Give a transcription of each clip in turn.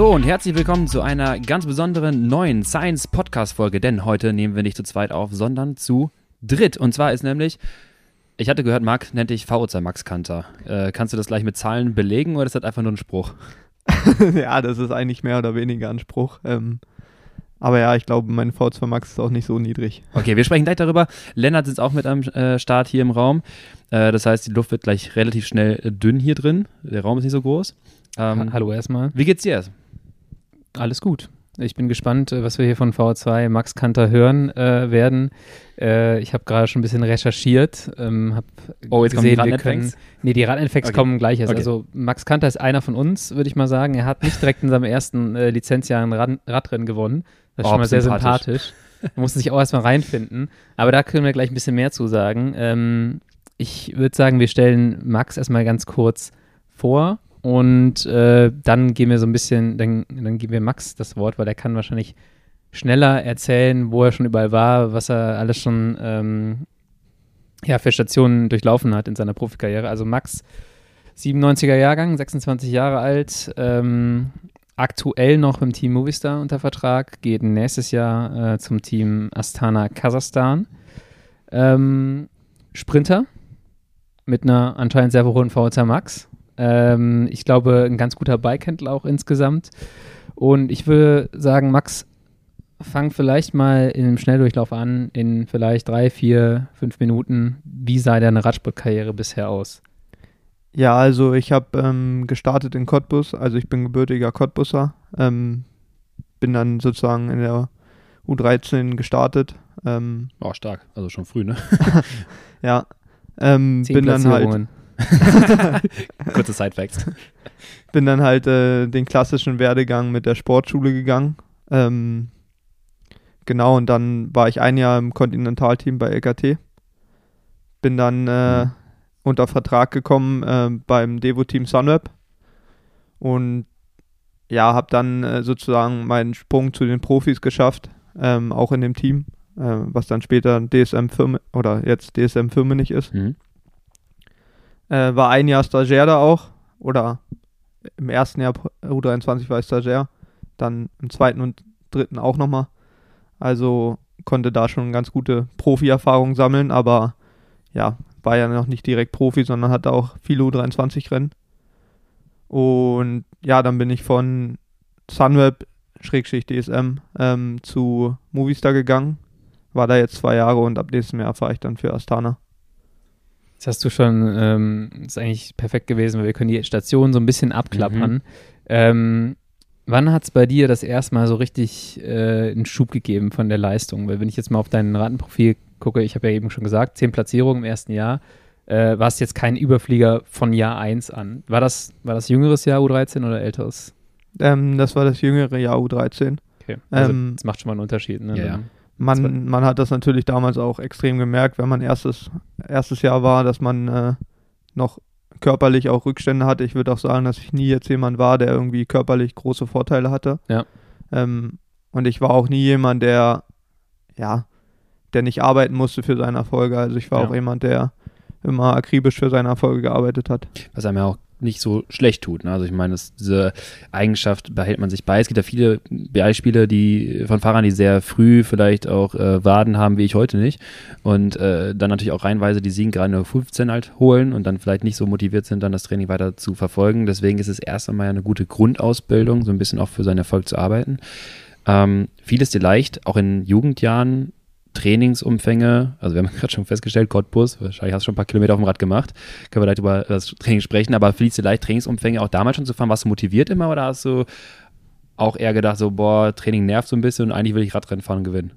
Hallo und herzlich willkommen zu einer ganz besonderen neuen Science Podcast Folge, denn heute nehmen wir nicht zu zweit auf, sondern zu dritt. Und zwar ist nämlich, ich hatte gehört, Marc nennt dich VO2 Max Kanter. Äh, kannst du das gleich mit Zahlen belegen oder ist das einfach nur ein Spruch? ja, das ist eigentlich mehr oder weniger ein Spruch. Ähm, aber ja, ich glaube, mein V2 Max ist auch nicht so niedrig. Okay, wir sprechen gleich darüber. Lennart sitzt auch mit am äh, Start hier im Raum. Äh, das heißt, die Luft wird gleich relativ schnell äh, dünn hier drin. Der Raum ist nicht so groß. Ähm, Hallo erstmal. Wie geht's dir? Alles gut. Ich bin gespannt, äh, was wir hier von V2 Max Kanter hören äh, werden. Äh, ich habe gerade schon ein bisschen recherchiert. Ähm, hab oh, jetzt gesehen, kommen die können, Nee, die Radinfects okay. kommen gleich. Also, okay. also Max Kanter ist einer von uns, würde ich mal sagen. Er hat nicht direkt in seinem ersten äh, Lizenzjahr ein Rad Radrennen gewonnen. Das ist oh, schon mal sehr sympathisch. Er musste sich auch erstmal reinfinden. Aber da können wir gleich ein bisschen mehr zu sagen. Ähm, ich würde sagen, wir stellen Max erstmal ganz kurz vor und äh, dann gehen wir so ein bisschen, dann, dann geben wir Max das Wort, weil er kann wahrscheinlich schneller erzählen, wo er schon überall war, was er alles schon ähm, ja, für Stationen durchlaufen hat in seiner Profikarriere. Also Max, 97er Jahrgang, 26 Jahre alt, ähm, aktuell noch im Team Movistar unter Vertrag, geht nächstes Jahr äh, zum Team Astana Kasachstan. Ähm, Sprinter mit einer anscheinend sehr hohen VHC Max. Ähm, ich glaube, ein ganz guter Bikehändler auch insgesamt. Und ich würde sagen, Max, fang vielleicht mal in einem Schnelldurchlauf an, in vielleicht drei, vier, fünf Minuten. Wie sah deine Radsportkarriere bisher aus? Ja, also ich habe ähm, gestartet in Cottbus, also ich bin gebürtiger Cottbusser, ähm, bin dann sozusagen in der U13 gestartet. Ähm, oh, stark, also schon früh, ne? ja, ähm, bin dann halt Kurze Side-Facts. Bin dann halt äh, den klassischen Werdegang mit der Sportschule gegangen. Ähm, genau, und dann war ich ein Jahr im Kontinentalteam bei LKT. Bin dann äh, mhm. unter Vertrag gekommen äh, beim Devo-Team Sunweb. Und ja, habe dann äh, sozusagen meinen Sprung zu den Profis geschafft, ähm, auch in dem Team, äh, was dann später DSM Firmen oder jetzt DSM Firmenich ist. Mhm. Äh, war ein Jahr Stagiaire da auch. Oder im ersten Jahr U23 war ich Stagiaire. Dann im zweiten und dritten auch nochmal. Also konnte da schon ganz gute Profi-Erfahrung sammeln, aber ja, war ja noch nicht direkt Profi, sondern hatte auch viele U23-Rennen. Und ja, dann bin ich von Sunweb, Schrägschicht DSM, ähm, zu Movistar gegangen. War da jetzt zwei Jahre und ab nächstem Jahr fahre ich dann für Astana. Das hast du schon, ähm, ist eigentlich perfekt gewesen, weil wir können die Station so ein bisschen abklappern. Mhm. Ähm, wann hat es bei dir das erste Mal so richtig äh, einen Schub gegeben von der Leistung? Weil wenn ich jetzt mal auf dein Ratenprofil gucke, ich habe ja eben schon gesagt, zehn Platzierungen im ersten Jahr, äh, warst jetzt kein Überflieger von Jahr 1 an. War das, war das jüngeres Jahr U13 oder älteres? Ähm, das war das jüngere Jahr U13. Okay, also ähm, das macht schon mal einen Unterschied. Ne? Ja, ja man, man hat das natürlich damals auch extrem gemerkt, wenn man erstes, erstes Jahr war, dass man äh, noch körperlich auch Rückstände hatte. Ich würde auch sagen, dass ich nie jetzt jemand war, der irgendwie körperlich große Vorteile hatte. Ja. Ähm, und ich war auch nie jemand, der, ja, der nicht arbeiten musste für seine Erfolge. Also ich war ja. auch jemand, der immer akribisch für seine Erfolge gearbeitet hat. Was einem ja auch nicht so schlecht tut. Ne? Also ich meine, das, diese Eigenschaft behält man sich bei. Es gibt ja viele Beispiele die, von Fahrern, die sehr früh vielleicht auch äh, Waden haben, wie ich heute nicht. Und äh, dann natürlich auch reinweise die Siegen gerade nur 15 halt holen und dann vielleicht nicht so motiviert sind, dann das Training weiter zu verfolgen. Deswegen ist es erst einmal eine gute Grundausbildung, so ein bisschen auch für seinen Erfolg zu arbeiten. Ähm, vieles dir leicht, auch in Jugendjahren Trainingsumfänge, also wir haben gerade schon festgestellt, Cottbus, wahrscheinlich hast du schon ein paar Kilometer auf dem Rad gemacht, können wir gleich über das Training sprechen, aber fließt dir leicht Trainingsumfänge auch damals schon zu fahren, warst du motiviert immer oder hast du auch eher gedacht, so, boah, Training nervt so ein bisschen und eigentlich will ich Radrennen fahren und gewinnen?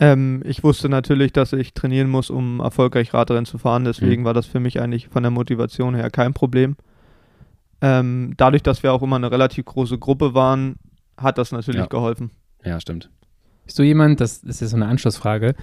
Ähm, ich wusste natürlich, dass ich trainieren muss, um erfolgreich Radrennen zu fahren, deswegen mhm. war das für mich eigentlich von der Motivation her kein Problem. Ähm, dadurch, dass wir auch immer eine relativ große Gruppe waren, hat das natürlich ja. geholfen. Ja, stimmt. Bist du jemand, das, ist so eine Anschlussfrage,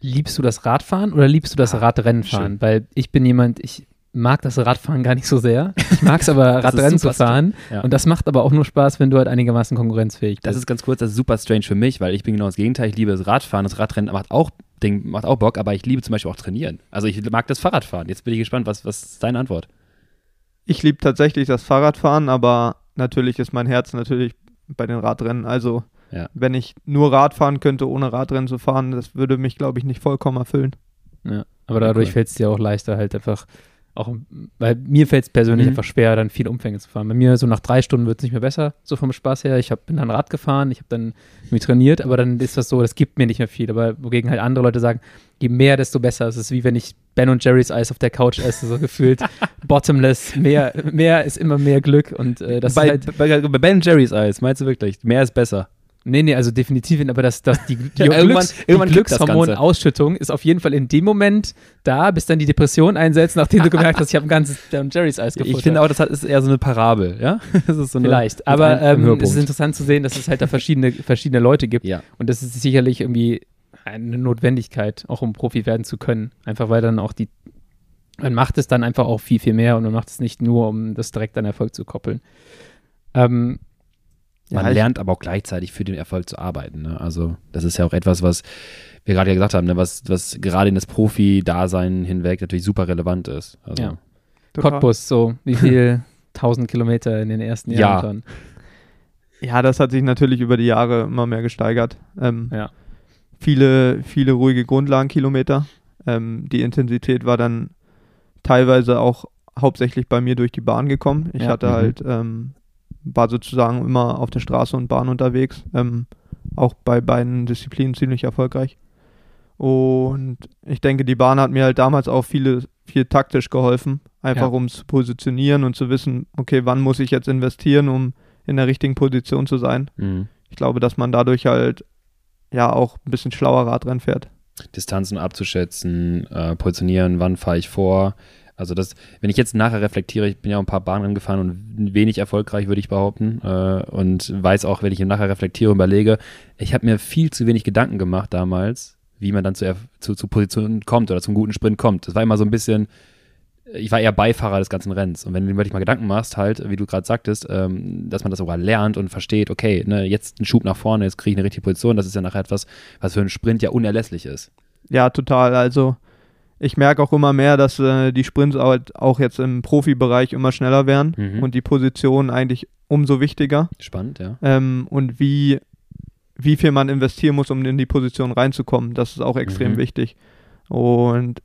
liebst du das Radfahren oder liebst du das ah, Radrennenfahren? Weil ich bin jemand, ich mag das Radfahren gar nicht so sehr. Ich mag es aber, Radrennen zu fahren. Ja. Und das macht aber auch nur Spaß, wenn du halt einigermaßen konkurrenzfähig bist. Das ist ganz kurz, das ist super strange für mich, weil ich bin genau das Gegenteil. Ich liebe das Radfahren. Das Radrennen macht auch, Ding, macht auch Bock, aber ich liebe zum Beispiel auch trainieren. Also ich mag das Fahrradfahren. Jetzt bin ich gespannt, was, was ist deine Antwort? Ich liebe tatsächlich das Fahrradfahren, aber natürlich ist mein Herz natürlich bei den Radrennen. Also ja. wenn ich nur Rad fahren könnte, ohne Radrennen zu fahren, das würde mich, glaube ich, nicht vollkommen erfüllen. Ja, aber dadurch cool. fällt es dir auch leichter, halt einfach auch, weil mir fällt es persönlich mhm. einfach schwer, dann viele Umfänge zu fahren. Bei mir so nach drei Stunden wird es nicht mehr besser, so vom Spaß her. Ich hab, bin dann Rad gefahren, ich habe dann irgendwie trainiert, aber dann ist das so, das gibt mir nicht mehr viel. Aber wogegen halt andere Leute sagen, je mehr, desto besser. Es ist wie wenn ich Ben und Jerry's Eis auf der Couch esse, so gefühlt. Bottomless, mehr, mehr ist immer mehr Glück und äh, das bei, ist halt bei, bei Ben Jerry's Eis, meinst du wirklich, mehr ist besser? Nee, nee, also definitiv, aber das, das, die, die, ja, Glücks, irgendwann, die Glückshormonausschüttung ist auf jeden Fall in dem Moment da, bis dann die Depression einsetzt, nachdem du gemerkt hast, ich habe ein ganzes Dan Jerry's Eis gefuttert. Ich finde auch, das ist eher so eine Parabel, ja? So eine, Vielleicht, aber ähm, es ist interessant zu sehen, dass es halt da verschiedene, verschiedene Leute gibt. Ja. Und das ist sicherlich irgendwie eine Notwendigkeit, auch um Profi werden zu können. Einfach weil dann auch die, man macht es dann einfach auch viel, viel mehr und man macht es nicht nur, um das direkt an Erfolg zu koppeln. Ähm, man ja, lernt aber auch gleichzeitig für den Erfolg zu arbeiten. Ne? Also das ist ja auch etwas, was wir gerade ja gesagt haben, ne? was, was gerade in das Profi-Dasein hinweg natürlich super relevant ist. Also, ja. Cottbus, so wie viel? 1000 Kilometer in den ersten Jahren ja. Ja, das hat sich natürlich über die Jahre immer mehr gesteigert. Ähm, ja. Viele, viele ruhige Grundlagenkilometer. Ähm, die Intensität war dann teilweise auch hauptsächlich bei mir durch die Bahn gekommen. Ich ja. hatte mhm. halt ähm, war sozusagen immer auf der Straße und Bahn unterwegs. Ähm, auch bei beiden Disziplinen ziemlich erfolgreich. Und ich denke, die Bahn hat mir halt damals auch viele, viel taktisch geholfen, einfach ja. um zu positionieren und zu wissen, okay, wann muss ich jetzt investieren, um in der richtigen Position zu sein. Mhm. Ich glaube, dass man dadurch halt ja auch ein bisschen schlauer Radrennen fährt. Distanzen abzuschätzen, äh, positionieren, wann fahre ich vor, also das, wenn ich jetzt nachher reflektiere, ich bin ja ein paar Bahnen gefahren und wenig erfolgreich, würde ich behaupten. Äh, und weiß auch, wenn ich nachher reflektiere und überlege, ich habe mir viel zu wenig Gedanken gemacht damals, wie man dann zu, zu, zu Positionen kommt oder zum guten Sprint kommt. Das war immer so ein bisschen, ich war eher Beifahrer des ganzen Rennens. Und wenn du dir mal Gedanken machst, halt, wie du gerade sagtest, ähm, dass man das sogar lernt und versteht, okay, ne, jetzt ein Schub nach vorne, jetzt kriege ich eine richtige Position, das ist ja nachher etwas, was für einen Sprint ja unerlässlich ist. Ja, total. Also ich merke auch immer mehr, dass äh, die Sprints halt auch jetzt im Profibereich immer schneller werden mhm. und die Positionen eigentlich umso wichtiger. Spannend, ja. Ähm, und wie, wie viel man investieren muss, um in die Position reinzukommen, das ist auch extrem mhm. wichtig. Und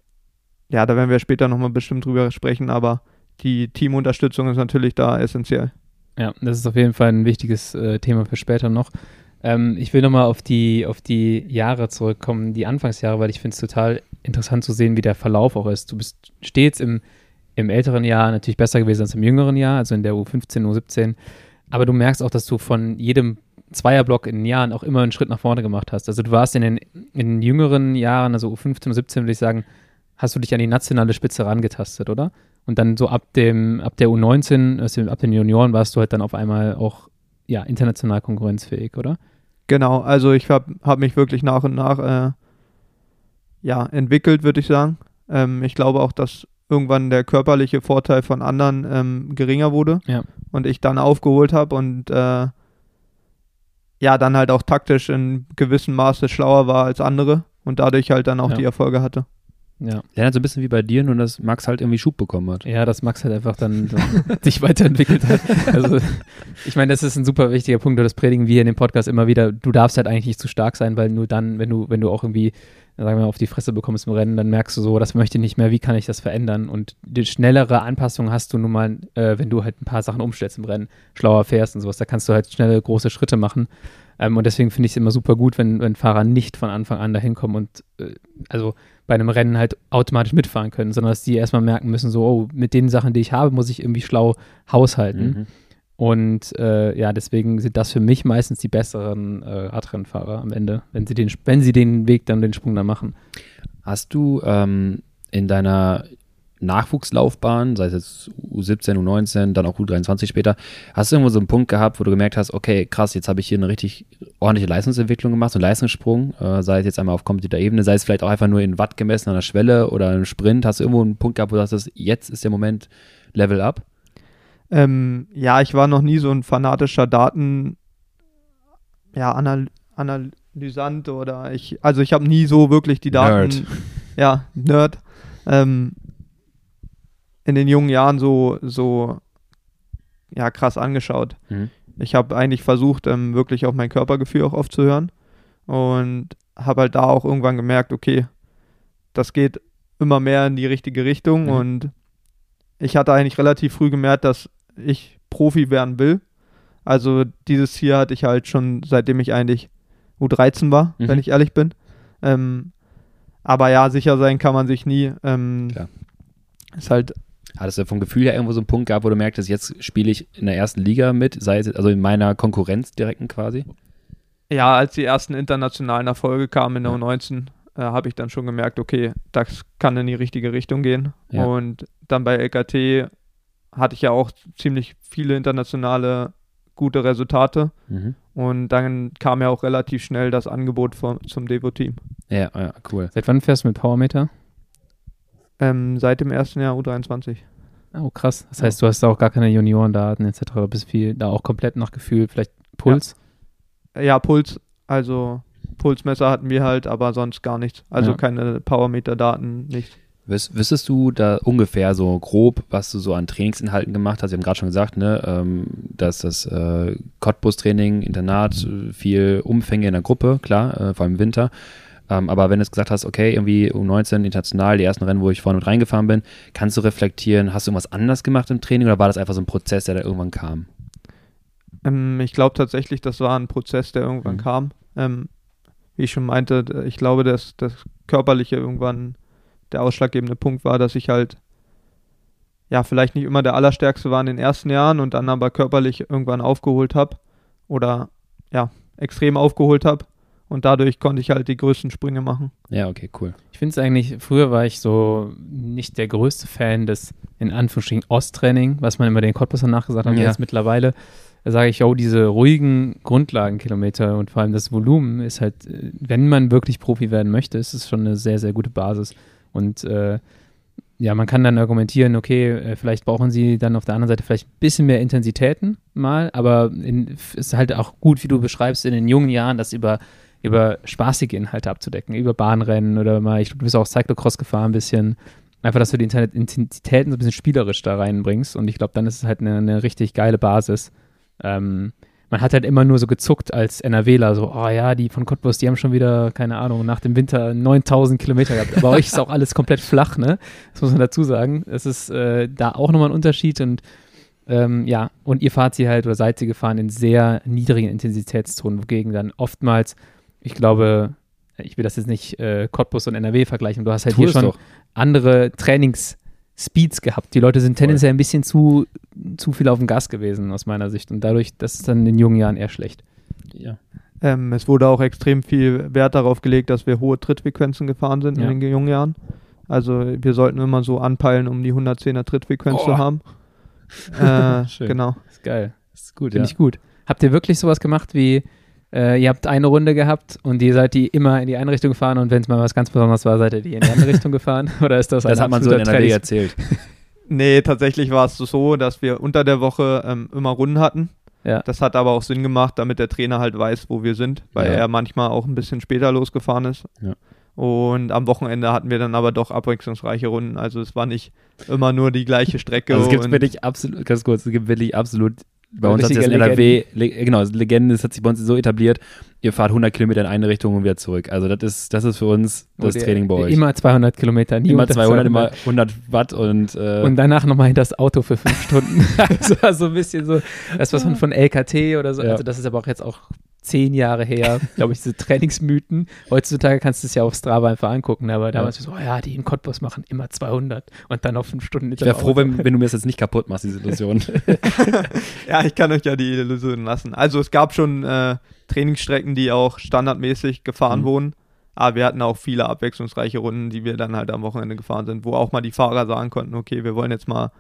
ja, da werden wir später nochmal bestimmt drüber sprechen, aber die Teamunterstützung ist natürlich da essentiell. Ja, das ist auf jeden Fall ein wichtiges äh, Thema für später noch. Ähm, ich will nochmal auf die, auf die Jahre zurückkommen, die Anfangsjahre, weil ich finde es total interessant zu sehen, wie der Verlauf auch ist. Du bist stets im, im älteren Jahr natürlich besser gewesen als im jüngeren Jahr, also in der U15, U17. Aber du merkst auch, dass du von jedem Zweierblock in den Jahren auch immer einen Schritt nach vorne gemacht hast. Also du warst in den, in den jüngeren Jahren, also U15, U17, würde ich sagen, hast du dich an die nationale Spitze rangetastet, oder? Und dann so ab dem, ab der U19, also ab den Junioren warst du halt dann auf einmal auch ja, international konkurrenzfähig, oder? Genau, also ich habe hab mich wirklich nach und nach äh, ja, entwickelt, würde ich sagen. Ähm, ich glaube auch, dass irgendwann der körperliche Vorteil von anderen ähm, geringer wurde ja. und ich dann aufgeholt habe und äh, ja, dann halt auch taktisch in gewissem Maße schlauer war als andere und dadurch halt dann auch ja. die Erfolge hatte. Ja. Hat so ein bisschen wie bei dir, nur dass Max halt irgendwie Schub bekommen hat. Ja, dass Max halt einfach dann so sich weiterentwickelt hat. Also, ich meine, das ist ein super wichtiger Punkt, das predigen wir in dem Podcast immer wieder. Du darfst halt eigentlich nicht zu stark sein, weil nur dann, wenn du, wenn du auch irgendwie, sagen wir mal, auf die Fresse bekommst im Rennen, dann merkst du so, das möchte ich nicht mehr, wie kann ich das verändern? Und die schnellere Anpassung hast du nun mal, äh, wenn du halt ein paar Sachen umstellst im Rennen, schlauer fährst und sowas, da kannst du halt schnelle, große Schritte machen. Ähm, und deswegen finde ich es immer super gut, wenn, wenn Fahrer nicht von Anfang an dahin kommen und äh, also bei einem Rennen halt automatisch mitfahren können, sondern dass die erstmal merken müssen, so, oh, mit den Sachen, die ich habe, muss ich irgendwie schlau haushalten. Mhm. Und äh, ja, deswegen sind das für mich meistens die besseren äh, Radrennfahrer am Ende, wenn sie den, wenn sie den Weg dann den Sprung dann machen. Hast du ähm, in deiner Nachwuchslaufbahn, sei es jetzt U17, U19, dann auch U23 später, hast du irgendwo so einen Punkt gehabt, wo du gemerkt hast, okay, krass, jetzt habe ich hier eine richtig ordentliche Leistungsentwicklung gemacht, so einen Leistungssprung, äh, sei es jetzt einmal auf kompetitiver Ebene, sei es vielleicht auch einfach nur in Watt gemessen an der Schwelle oder im Sprint, hast du irgendwo einen Punkt gehabt, wo du sagst, jetzt ist der Moment Level up? Ähm, ja, ich war noch nie so ein fanatischer Daten, ja, Anal Analysant oder ich, also ich habe nie so wirklich die Daten, Nerd. ja, Nerd, ähm, in den jungen Jahren so, so ja, krass angeschaut. Mhm. Ich habe eigentlich versucht, ähm, wirklich auf mein Körpergefühl auch oft zu hören und habe halt da auch irgendwann gemerkt, okay, das geht immer mehr in die richtige Richtung mhm. und ich hatte eigentlich relativ früh gemerkt, dass ich Profi werden will. Also dieses Ziel hatte ich halt schon seitdem ich eigentlich U13 war, mhm. wenn ich ehrlich bin. Ähm, aber ja, sicher sein kann man sich nie. Ähm. Ist halt Hattest du vom Gefühl her irgendwo so einen Punkt gehabt, wo du merktest, jetzt spiele ich in der ersten Liga mit, sei es also in meiner Konkurrenz direkten quasi? Ja, als die ersten internationalen Erfolge kamen in der ja. U19, äh, habe ich dann schon gemerkt, okay, das kann in die richtige Richtung gehen. Ja. Und dann bei LKT hatte ich ja auch ziemlich viele internationale gute Resultate. Mhm. Und dann kam ja auch relativ schnell das Angebot vom, zum Devo-Team. Ja, ja, cool. Seit wann fährst du mit Powermeter? Ähm, seit dem ersten Jahr U23. Oh, krass. Das heißt, du hast da auch gar keine Juniorendaten etc. Du bist viel da auch komplett nach Gefühl, vielleicht Puls? Ja, ja Puls. Also Pulsmesser hatten wir halt, aber sonst gar nichts. Also ja. keine Powermeter-Daten, nicht. Wüsstest du da ungefähr so grob, was du so an Trainingsinhalten gemacht hast? Wir haben gerade schon gesagt, ne, ähm, dass das äh, Cottbus-Training, Internat, viel Umfänge in der Gruppe, klar, äh, vor allem im Winter. Ähm, aber wenn du gesagt hast, okay, irgendwie um 19 international, die ersten Rennen, wo ich vorne mit reingefahren bin, kannst du reflektieren, hast du irgendwas anders gemacht im Training oder war das einfach so ein Prozess, der da irgendwann kam? Ähm, ich glaube tatsächlich, das war ein Prozess, der irgendwann mhm. kam. Ähm, wie ich schon meinte, ich glaube, dass das Körperliche irgendwann der ausschlaggebende Punkt war, dass ich halt ja vielleicht nicht immer der Allerstärkste war in den ersten Jahren und dann aber körperlich irgendwann aufgeholt habe oder ja, extrem aufgeholt habe. Und dadurch konnte ich halt die größten Sprünge machen. Ja, okay, cool. Ich finde es eigentlich, früher war ich so nicht der größte Fan des, in Anführungsstrichen, Osttraining, was man immer den Cottbussern nachgesagt hat. Ja. Jetzt mittlerweile sage ich, oh, diese ruhigen Grundlagenkilometer und vor allem das Volumen ist halt, wenn man wirklich Profi werden möchte, ist es schon eine sehr, sehr gute Basis. Und äh, ja, man kann dann argumentieren, okay, äh, vielleicht brauchen sie dann auf der anderen Seite vielleicht ein bisschen mehr Intensitäten mal, aber es ist halt auch gut, wie du beschreibst, in den jungen Jahren das über, über spaßige Inhalte abzudecken, über Bahnrennen oder mal, ich glaube, du bist auch Cyclocross gefahren ein bisschen. Einfach, dass du die Intensitäten so ein bisschen spielerisch da reinbringst und ich glaube, dann ist es halt eine, eine richtig geile Basis. Ähm, man hat halt immer nur so gezuckt als NRWler, so, oh ja, die von Cottbus, die haben schon wieder, keine Ahnung, nach dem Winter 9000 Kilometer gehabt. Aber euch ist auch alles komplett flach, ne? Das muss man dazu sagen. Es ist äh, da auch nochmal ein Unterschied und ähm, ja, und ihr fahrt sie halt oder seid sie gefahren in sehr niedrigen Intensitätszonen, wogegen dann oftmals, ich glaube, ich will das jetzt nicht äh, Cottbus und NRW vergleichen, du hast halt tu hier schon doch. andere Trainings- Speeds gehabt. Die Leute sind tendenziell ein bisschen zu, zu viel auf dem Gas gewesen, aus meiner Sicht. Und dadurch, das ist dann in den jungen Jahren eher schlecht. Ja. Ähm, es wurde auch extrem viel Wert darauf gelegt, dass wir hohe Trittfrequenzen gefahren sind ja. in den jungen Jahren. Also wir sollten immer so anpeilen, um die 110er Trittfrequenz oh. zu haben. Äh, Schön. Genau. ist geil. Das ist gut. Finde ja. ich gut. Habt ihr wirklich sowas gemacht wie äh, ihr habt eine Runde gehabt und ihr seid die immer in die eine Richtung gefahren und wenn es mal was ganz Besonderes war, seid ihr die in die andere Richtung gefahren? Oder ist das Das hat man so in NRW erzählt. nee, tatsächlich war es so, dass wir unter der Woche ähm, immer Runden hatten. Ja. Das hat aber auch Sinn gemacht, damit der Trainer halt weiß, wo wir sind, weil ja. er manchmal auch ein bisschen später losgefahren ist. Ja. Und am Wochenende hatten wir dann aber doch abwechslungsreiche Runden. Also es war nicht immer nur die gleiche Strecke. Also es gibt wirklich absolut, ganz kurz, es gibt wirklich absolut bei uns hat sich das NRW, Le genau, Legende, das hat sich bei uns so etabliert, ihr fahrt 100 Kilometer in eine Richtung und wieder zurück. Also das ist, das ist für uns das okay. Training bei euch. Immer 200 Kilometer, nie Immer 200, immer 100 Watt und äh Und danach nochmal das Auto für fünf Stunden. das war so ein bisschen so, das was man von LKT oder so, ja. also das ist aber auch jetzt auch zehn Jahre her, glaube ich, diese Trainingsmythen. Heutzutage kannst du es ja auf Strava einfach angucken, aber damals ja. so, oh ja, die in Cottbus machen immer 200 und dann auf fünf Stunden. Ich wäre froh, wenn, wenn, du mir das jetzt nicht kaputt machst, diese Illusion. ja, ich kann euch ja die Illusion lassen. Also es gab schon äh, Trainingsstrecken, die auch standardmäßig gefahren mhm. wurden. Aber wir hatten auch viele abwechslungsreiche Runden, die wir dann halt am Wochenende gefahren sind, wo auch mal die Fahrer sagen konnten, okay, wir wollen jetzt mal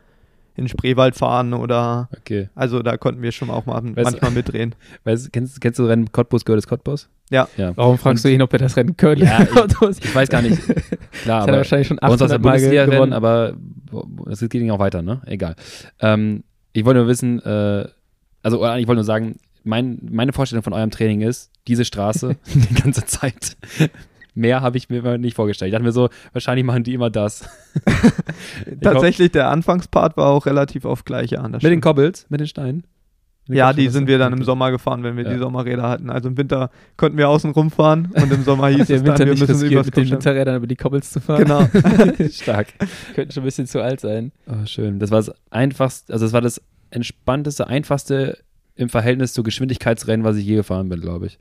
in Spreewald fahren oder okay. also da konnten wir schon auch mal weißt, manchmal mitdrehen. Weißt, kennst, kennst du Rennen Cottbus gehört ist Cottbus? Ja. ja. Warum fragst Und, du ihn, ob wir das Rennen können? Ja, ich, ich, weiß gar nicht. Klar, das aber wahrscheinlich schon 800 Mal gewonnen, aber es geht auch weiter, ne? Egal. Ähm, ich wollte nur wissen, äh, also ich wollte nur sagen, mein, meine Vorstellung von eurem Training ist, diese Straße die ganze Zeit mehr habe ich mir nicht vorgestellt. Ich dachte mir so, wahrscheinlich machen die immer das. Tatsächlich, der Anfangspart war auch relativ oft gleich an. Mit den Cobbles, mit den Steinen. Ja, die sind wir dann im Sommer gefahren, wenn wir ja. die Sommerräder hatten. Also im Winter konnten wir außen rumfahren und im Sommer hieß es dann, wir müssen übers mit den Winterrädern über die Cobbles zu fahren. Genau. Stark. Könnten schon ein bisschen zu alt sein. Oh, schön. Das war das einfachste, also das war das entspannteste, einfachste im Verhältnis zu Geschwindigkeitsrennen, was ich je gefahren bin, glaube ich.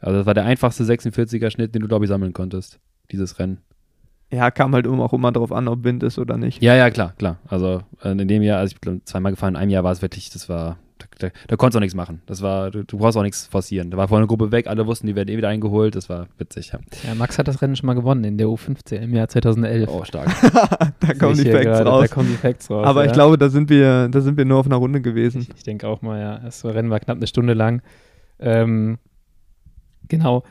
Also das war der einfachste 46er Schnitt, den du, glaube ich, sammeln konntest, dieses Rennen. Ja, kam halt auch immer darauf an, ob Wind ist oder nicht. Ja, ja, klar, klar. Also äh, in dem Jahr, also ich bin zweimal gefahren, in einem Jahr war es wirklich, das war, da, da, da konntest du auch nichts machen. Das war, du, du brauchst auch nichts forcieren. Da war vorne eine Gruppe weg, alle wussten, die werden eh wieder eingeholt. Das war witzig, ja. ja. Max hat das Rennen schon mal gewonnen in der U15 im Jahr 2011. Oh, stark. da kommen die Facts gerade, raus. Da kommen die Facts raus. Aber ja. ich glaube, da sind wir, da sind wir nur auf einer Runde gewesen. Ich, ich denke auch mal, ja. Das Rennen war knapp eine Stunde lang. Ähm, genau.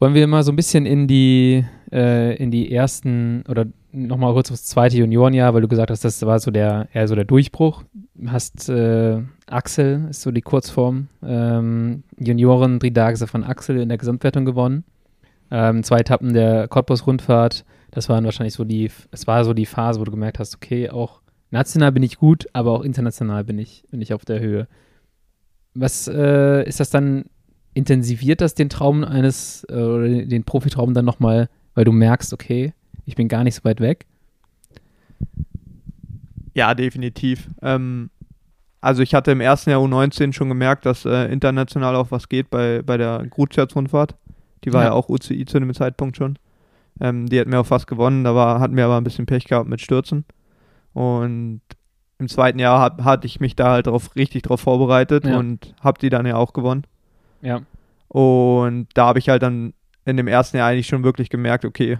Wollen wir mal so ein bisschen in die, äh, in die ersten oder nochmal kurz aufs zweite Juniorenjahr, weil du gesagt hast, das war so der, eher so der Durchbruch. Hast äh, Axel, ist so die Kurzform, ähm, Junioren Dridagse von Axel in der Gesamtwertung gewonnen. Ähm, zwei Etappen der Cottbus-Rundfahrt, das waren wahrscheinlich so die, es war so die Phase, wo du gemerkt hast, okay, auch national bin ich gut, aber auch international bin ich, bin ich auf der Höhe. Was äh, ist das dann intensiviert das den Traum eines, äh, oder den Profitraum dann nochmal, weil du merkst, okay, ich bin gar nicht so weit weg? Ja, definitiv. Ähm, also ich hatte im ersten Jahr U19 schon gemerkt, dass äh, international auch was geht bei, bei der Grutscherz-Rundfahrt. Die war ja. ja. auch UCI zu dem Zeitpunkt schon. Ähm, die hat mir auch fast gewonnen, da war, hatten wir aber ein bisschen Pech gehabt mit Stürzen. Und im zweiten Jahr hab, hatte ich mich da halt drauf, richtig drauf vorbereitet ja. und habe die dann ja auch gewonnen. Ja. Und da habe ich halt dann in dem ersten Jahr eigentlich schon wirklich gemerkt, okay,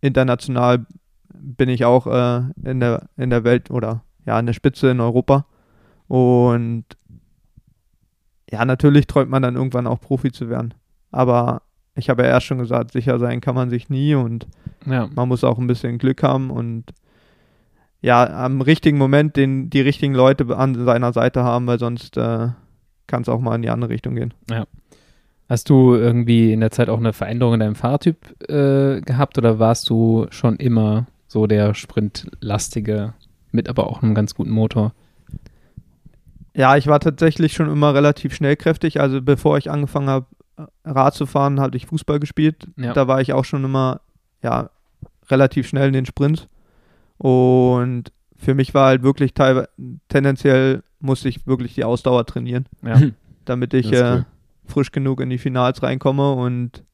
international bin ich auch äh, in, der, in der Welt oder ja, in der Spitze in Europa. Und ja, natürlich träumt man dann irgendwann auch Profi zu werden. Aber ich habe ja erst schon gesagt, sicher sein kann man sich nie und ja. man muss auch ein bisschen Glück haben und ja, am richtigen Moment den, die richtigen Leute an seiner Seite haben, weil sonst äh, kann es auch mal in die andere Richtung gehen. Ja. Hast du irgendwie in der Zeit auch eine Veränderung in deinem Fahrtyp äh, gehabt oder warst du schon immer so der Sprintlastige mit aber auch einem ganz guten Motor? Ja, ich war tatsächlich schon immer relativ schnellkräftig. Also bevor ich angefangen habe, Rad zu fahren, hatte ich Fußball gespielt. Ja. Da war ich auch schon immer ja, relativ schnell in den Sprint. Und für mich war halt wirklich teilweise tendenziell musste ich wirklich die Ausdauer trainieren, ja. damit ich äh, cool. frisch genug in die Finals reinkomme und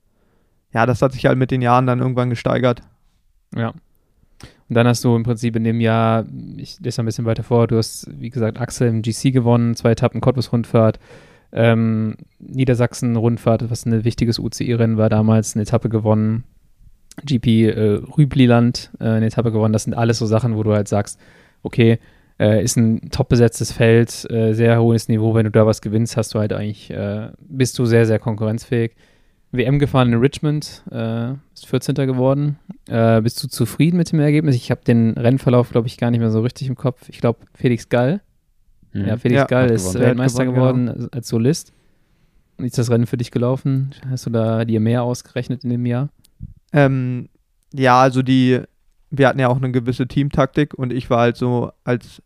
ja, das hat sich halt mit den Jahren dann irgendwann gesteigert. Ja. Und dann hast du im Prinzip in dem Jahr, ich lese ein bisschen weiter vor, du hast, wie gesagt, Axel im GC gewonnen, zwei Etappen Cottbus-Rundfahrt, ähm, Niedersachsen-Rundfahrt, was ein wichtiges UCI-Rennen war damals, eine Etappe gewonnen, GP äh, Rübliland, äh, eine Etappe gewonnen. Das sind alles so Sachen, wo du halt sagst, okay, äh, ist ein top besetztes Feld, äh, sehr hohes Niveau. Wenn du da was gewinnst, hast du halt eigentlich, äh, bist du sehr, sehr konkurrenzfähig. WM gefahren in Richmond, äh, ist 14. geworden. bist du zufrieden mit dem Ergebnis? Ich habe den Rennverlauf, glaube ich, gar nicht mehr so richtig im Kopf. Ich glaube, Felix Gall, mhm. ja, Felix ja, Gall ist Weltmeister geworden, geworden als Solist. Wie ist das Rennen für dich gelaufen? Hast du da dir mehr ausgerechnet in dem Jahr? Ähm, ja, also die, wir hatten ja auch eine gewisse Teamtaktik und ich war halt so als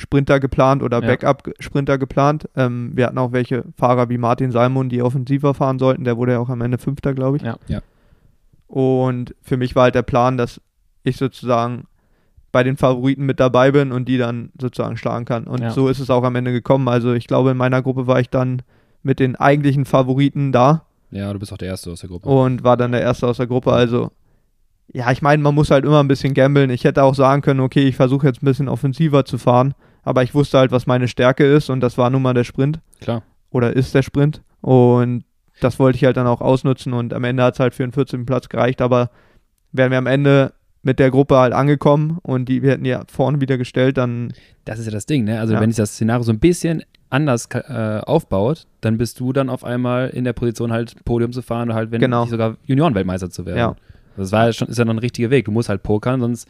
Sprinter geplant oder ja. Backup-Sprinter geplant. Ähm, wir hatten auch welche Fahrer wie Martin Salmon, die offensiver fahren sollten. Der wurde ja auch am Ende Fünfter, glaube ich. Ja. ja. Und für mich war halt der Plan, dass ich sozusagen bei den Favoriten mit dabei bin und die dann sozusagen schlagen kann. Und ja. so ist es auch am Ende gekommen. Also ich glaube, in meiner Gruppe war ich dann mit den eigentlichen Favoriten da. Ja, du bist auch der Erste aus der Gruppe. Und war dann der Erste aus der Gruppe. Also, ja, ich meine, man muss halt immer ein bisschen gambeln. Ich hätte auch sagen können, okay, ich versuche jetzt ein bisschen offensiver zu fahren. Aber ich wusste halt, was meine Stärke ist. Und das war nun mal der Sprint. Klar. Oder ist der Sprint. Und das wollte ich halt dann auch ausnutzen. Und am Ende hat es halt für den 14. Platz gereicht. Aber wären wir am Ende mit der Gruppe halt angekommen und die wir hätten ja vorne wieder gestellt, dann. Das ist ja das Ding, ne? Also ja. wenn sich das Szenario so ein bisschen anders äh, aufbaut, dann bist du dann auf einmal in der Position halt Podium zu fahren oder halt, wenn genau. nicht sogar Juniorenweltmeister zu werden. Ja. Das war schon, ist ja noch ein richtiger Weg. Du musst halt pokern, sonst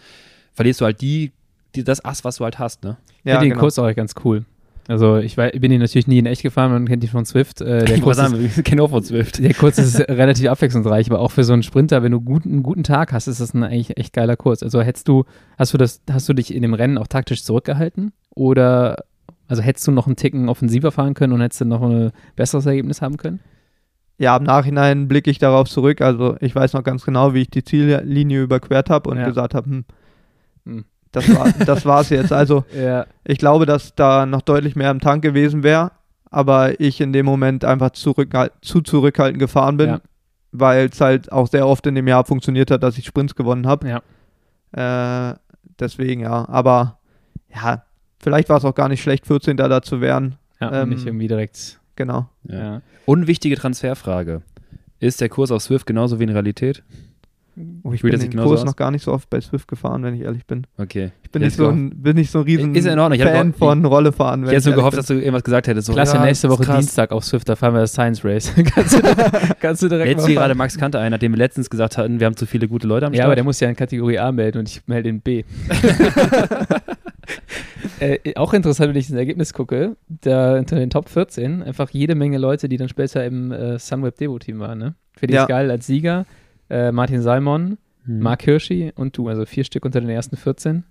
verlierst du halt die, die das Ass, was du halt hast, ne? Ja, den genau. Kurs auch ganz cool. Also ich, war, bin ihn natürlich nie in echt gefahren, man kennt ihn von Swift. Äh, der ich Kurs sagen, ist, kennen auch von Swift. Der Kurs ist relativ abwechslungsreich, aber auch für so einen Sprinter, wenn du gut, einen guten Tag hast, ist das ein eigentlich echt geiler Kurs. Also hättest du, hast du das, hast du dich in dem Rennen auch taktisch zurückgehalten? Oder also hättest du noch einen Ticken offensiver fahren können und hättest du noch ein besseres Ergebnis haben können? Ja, im Nachhinein blicke ich darauf zurück. Also ich weiß noch ganz genau, wie ich die Ziellinie überquert habe und ja. gesagt habe, hm, hm. Das war das war's jetzt. Also ja. ich glaube, dass da noch deutlich mehr im Tank gewesen wäre, aber ich in dem Moment einfach zurück, zu zurückhaltend gefahren bin, ja. weil es halt auch sehr oft in dem Jahr funktioniert hat, dass ich Sprints gewonnen habe. Ja. Äh, deswegen ja, aber ja, vielleicht war es auch gar nicht schlecht, 14. da zu werden. Ja, ähm, nicht irgendwie direkt. Genau. Ja. Unwichtige Transferfrage. Ist der Kurs auf Swift genauso wie in Realität? Oh, ich bin den Kurs aus? noch gar nicht so oft bei Swift gefahren, wenn ich ehrlich bin. Okay. Ich bin, nicht so, ein, bin nicht so ein riesen ist in Ordnung. Fan von Rollefahren. Ich hätte so gehofft, bin. dass du irgendwas gesagt hättest. So, Klasse, ja, nächste Woche Dienstag auf Swift, da fahren wir das Science Race. kannst, du, kannst du direkt Jetzt hier gerade Max Kanter ein, nachdem wir letztens gesagt hatten, wir haben zu viele gute Leute am Start. Ja, aber der muss ja in Kategorie A melden und ich melde in B. äh, auch interessant, wenn ich das Ergebnis gucke, da unter den Top 14 einfach jede Menge Leute, die dann später im äh, Sunweb Devo Team waren. Ne? Finde ich ja. geil als Sieger. Äh, Martin Salmon, hm. Mark Hirschi und du, also vier Stück unter den ersten 14.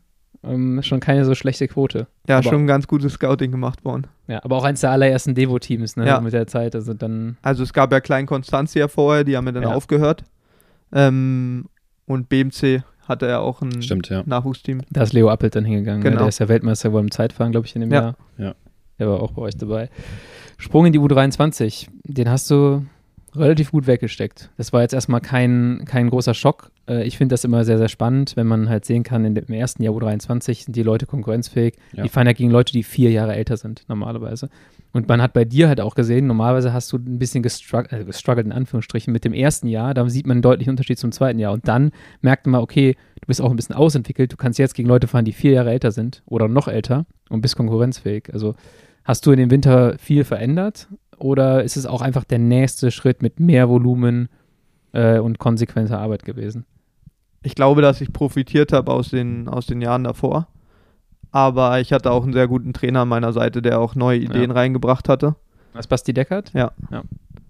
Ähm, schon keine so schlechte Quote. Ja, aber, schon ein ganz gutes Scouting gemacht worden. Ja, aber auch eins der allerersten Devo-Teams, ne, ja. mit der Zeit. Also dann. Also es gab ja Klein Konstanzia vorher, die haben ja dann ja. aufgehört. Ähm, und BMC hatte er auch ein Stimmt, ja. Nachwuchsteam. Da ist Leo Appelt dann hingegangen. Ne? Genau. Der ist ja Weltmeister geworden im Zeitfahren, glaube ich, in dem ja. Jahr. Ja. Der war auch bei euch dabei. Sprung in die U23. Den hast du relativ gut weggesteckt. Das war jetzt erstmal kein, kein großer Schock. Äh, ich finde das immer sehr, sehr spannend, wenn man halt sehen kann, in dem ersten Jahr U23 sind die Leute konkurrenzfähig. Ja. Die fahren ja gegen Leute, die vier Jahre älter sind, normalerweise. Und man hat bei dir halt auch gesehen, normalerweise hast du ein bisschen gestruggelt, äh, gestruggelt in Anführungsstrichen mit dem ersten Jahr. Da sieht man einen deutlichen Unterschied zum zweiten Jahr. Und dann merkt man, okay, du bist auch ein bisschen ausentwickelt. Du kannst jetzt gegen Leute fahren, die vier Jahre älter sind oder noch älter und bist konkurrenzfähig. Also hast du in dem Winter viel verändert oder ist es auch einfach der nächste Schritt mit mehr Volumen äh, und konsequenter Arbeit gewesen? Ich glaube, dass ich profitiert habe aus den, aus den Jahren davor. Aber ich hatte auch einen sehr guten Trainer an meiner Seite, der auch neue Ideen ja. reingebracht hatte. Was Basti Deckert? Ja. ja.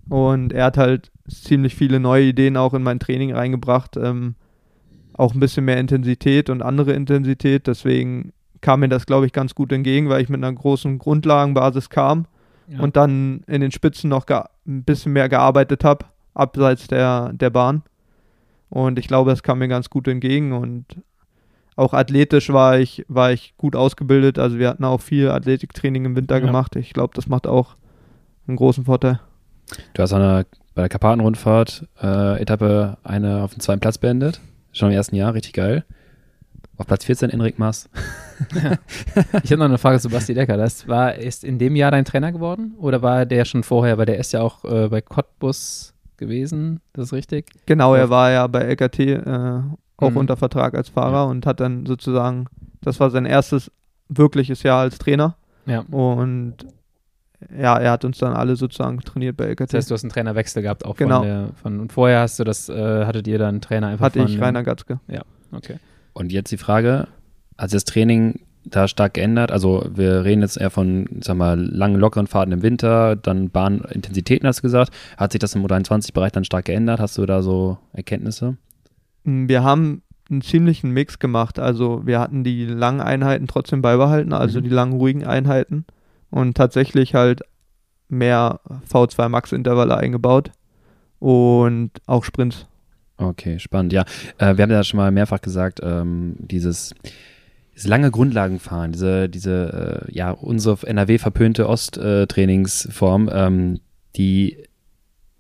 Und er hat halt ziemlich viele neue Ideen auch in mein Training reingebracht. Ähm, auch ein bisschen mehr Intensität und andere Intensität. Deswegen kam mir das, glaube ich, ganz gut entgegen, weil ich mit einer großen Grundlagenbasis kam ja. und dann in den Spitzen noch ein bisschen mehr gearbeitet habe, abseits der, der Bahn. Und ich glaube, das kam mir ganz gut entgegen und auch athletisch war ich, war ich gut ausgebildet. Also wir hatten auch viel Athletiktraining im Winter ja. gemacht. Ich glaube, das macht auch einen großen Vorteil. Du hast eine, bei der Karpatenrundfahrt äh, Etappe eine auf dem zweiten Platz beendet. Schon im ersten Jahr, richtig geil. Auf Platz 14 Enrik Maas. Ja. Ich habe noch eine Frage zu Basti Decker. Das war, ist in dem Jahr dein Trainer geworden? Oder war der schon vorher? Weil der ist ja auch äh, bei Cottbus gewesen, das ist richtig? Genau, er war ja bei LKT äh, auch mhm. unter Vertrag als Fahrer und hat dann sozusagen, das war sein erstes wirkliches Jahr als Trainer. Ja. Und ja, er hat uns dann alle sozusagen trainiert bei LKT. Das heißt, du hast einen Trainerwechsel gehabt auch genau. von der, von, und vorher hast du das, äh, hattet ihr dann einen Trainer einfach Hatte von, ich, Rainer Gatzke. Ja, okay. Und jetzt die Frage, hat sich das Training da stark geändert? Also wir reden jetzt eher von, sag mal, langen, lockeren Fahrten im Winter, dann Bahnintensitäten, hast du gesagt. Hat sich das im U23-Bereich dann stark geändert? Hast du da so Erkenntnisse? Wir haben einen ziemlichen Mix gemacht. Also wir hatten die langen Einheiten trotzdem beibehalten, also mhm. die langen, ruhigen Einheiten und tatsächlich halt mehr V2 Max-Intervalle eingebaut und auch Sprints. Okay, spannend. Ja, äh, wir haben ja schon mal mehrfach gesagt, ähm, dieses, dieses lange Grundlagenfahren, diese, diese, äh, ja, unsere NRW verpönte Ost-Trainingsform, äh, ähm, die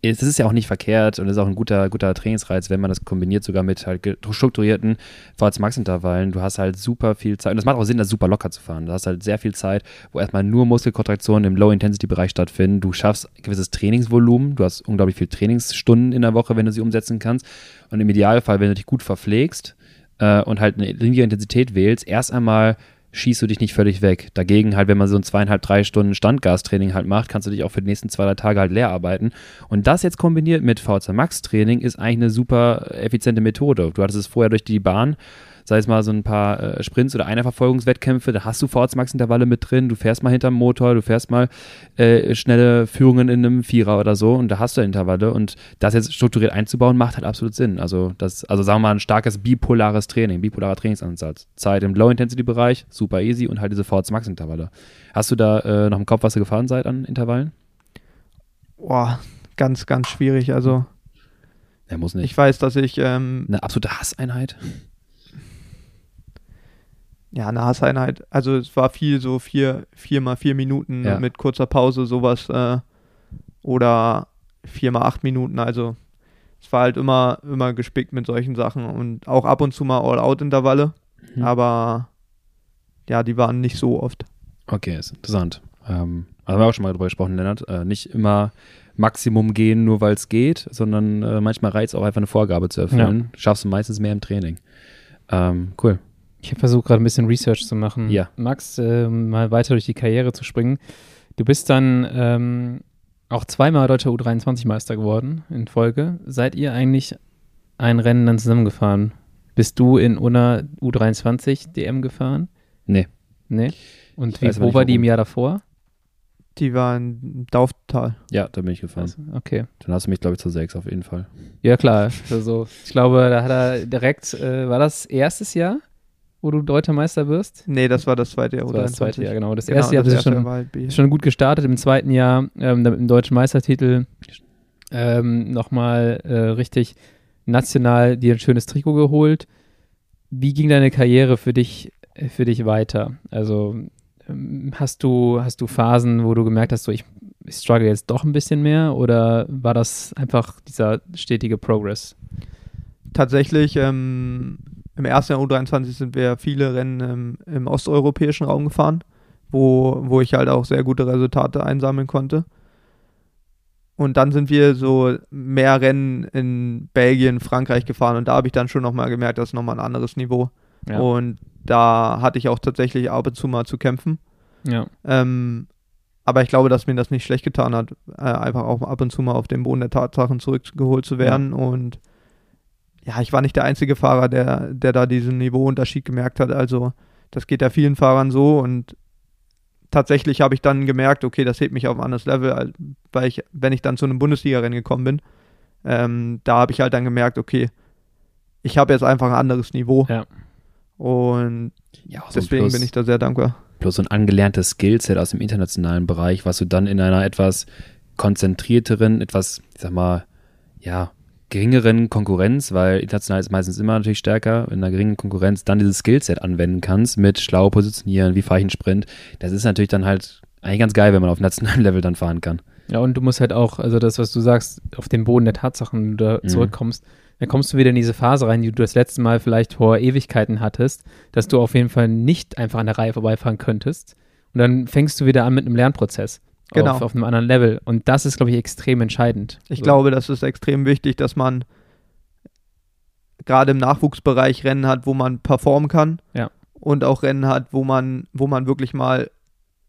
es ist ja auch nicht verkehrt und es ist auch ein guter, guter Trainingsreiz, wenn man das kombiniert sogar mit halt strukturierten VHC-Max-Intervallen. Du hast halt super viel Zeit und es macht auch Sinn, das super locker zu fahren. Du hast halt sehr viel Zeit, wo erstmal nur Muskelkontraktionen im Low-Intensity-Bereich stattfinden. Du schaffst ein gewisses Trainingsvolumen. Du hast unglaublich viele Trainingsstunden in der Woche, wenn du sie umsetzen kannst. Und im Idealfall, wenn du dich gut verpflegst äh, und halt eine lineare Intensität wählst, erst einmal schießt du dich nicht völlig weg. Dagegen halt, wenn man so ein zweieinhalb, drei Stunden Standgastraining halt macht, kannst du dich auch für die nächsten zwei, drei Tage halt leer arbeiten. Und das jetzt kombiniert mit VZ Max Training ist eigentlich eine super effiziente Methode. Du hattest es vorher durch die Bahn sei es mal so ein paar äh, Sprints oder Einerverfolgungswettkämpfe, da hast du Vorortsmax-Intervalle mit drin, du fährst mal hinterm Motor, du fährst mal äh, schnelle Führungen in einem Vierer oder so und da hast du Intervalle und das jetzt strukturiert einzubauen, macht halt absolut Sinn. Also das, also sagen wir mal ein starkes bipolares Training, bipolarer Trainingsansatz. Zeit im Low-Intensity-Bereich, super easy und halt diese Vorortsmax-Intervalle. Hast du da äh, noch im Kopf, was ihr gefahren seid an Intervallen? Boah, ganz, ganz schwierig. Also er muss nicht. Ich weiß, dass ich. Ähm, eine absolute Hasseinheit? Ja, eine Hasseinheit. Also es war viel so vier, vier mal vier Minuten ja. mit kurzer Pause, sowas. Äh, oder vier mal acht Minuten. Also es war halt immer, immer gespickt mit solchen Sachen und auch ab und zu mal All-Out-Intervalle. Mhm. Aber ja, die waren nicht so oft. Okay, ist interessant. Ähm, also haben wir auch schon mal drüber gesprochen, Lennart. Äh, nicht immer Maximum gehen, nur weil es geht, sondern äh, manchmal reizt auch einfach eine Vorgabe zu erfüllen. Ja. Schaffst du meistens mehr im Training. Ähm, cool. Ich habe versucht, gerade ein bisschen Research zu machen. Ja. Max, äh, mal weiter durch die Karriere zu springen. Du bist dann ähm, auch zweimal deutscher U23-Meister geworden in Folge. Seid ihr eigentlich ein Rennen dann zusammengefahren? Bist du in Unna U23 DM gefahren? Nee. Nee? Und wie, wo war die im Jahr davor? Die war in Dauftal. Ja, da bin ich gefahren. Also, okay. Dann hast du mich, glaube ich, zur 6 auf jeden Fall. Ja, klar. Also, ich glaube, da hat er direkt, äh, war das erstes Jahr, wo du Deutscher Meister wirst? Nee, das war das zweite Jahr. Das war das zweite Jahr, genau. Das genau, erste Jahr das erste schon, halt schon gut gestartet. Im zweiten Jahr ähm, mit dem Deutschen Meistertitel ähm, nochmal äh, richtig national dir ein schönes Trikot geholt. Wie ging deine Karriere für dich, für dich weiter? Also ähm, hast du, hast du Phasen, wo du gemerkt hast, so ich, ich struggle jetzt doch ein bisschen mehr oder war das einfach dieser stetige Progress? Tatsächlich, ähm, im ersten Jahr U23 sind wir viele Rennen ähm, im osteuropäischen Raum gefahren, wo, wo ich halt auch sehr gute Resultate einsammeln konnte. Und dann sind wir so mehr Rennen in Belgien, Frankreich gefahren und da habe ich dann schon nochmal gemerkt, das ist nochmal ein anderes Niveau. Ja. Und da hatte ich auch tatsächlich ab und zu mal zu kämpfen. Ja. Ähm, aber ich glaube, dass mir das nicht schlecht getan hat, äh, einfach auch ab und zu mal auf den Boden der Tatsachen zurückgeholt zu werden. Ja. Und ja, ich war nicht der einzige Fahrer, der, der da diesen Niveauunterschied gemerkt hat. Also das geht ja vielen Fahrern so und tatsächlich habe ich dann gemerkt, okay, das hebt mich auf ein anderes Level, weil ich, wenn ich dann zu einem Bundesliga-Rennen gekommen bin, ähm, da habe ich halt dann gemerkt, okay, ich habe jetzt einfach ein anderes Niveau. Ja. Und ja, so deswegen plus, bin ich da sehr dankbar. Plus so ein angelerntes Skillset aus dem internationalen Bereich, was du dann in einer etwas konzentrierteren, etwas, ich sag mal, ja, geringeren Konkurrenz, weil international ist meistens immer natürlich stärker, in einer geringen Konkurrenz dann dieses Skillset anwenden kannst mit schlau positionieren, wie fahre ich einen Sprint. Das ist natürlich dann halt eigentlich ganz geil, wenn man auf nationalem Level dann fahren kann. Ja, und du musst halt auch, also das, was du sagst, auf den Boden der Tatsachen da mhm. zurückkommst, dann kommst du wieder in diese Phase rein, die du das letzte Mal vielleicht vor Ewigkeiten hattest, dass du auf jeden Fall nicht einfach an der Reihe vorbeifahren könntest. Und dann fängst du wieder an mit einem Lernprozess. Genau. Auf, auf einem anderen Level. Und das ist, glaube ich, extrem entscheidend. Ich so. glaube, das ist extrem wichtig, dass man gerade im Nachwuchsbereich Rennen hat, wo man performen kann. Ja. Und auch Rennen hat, wo man, wo man wirklich mal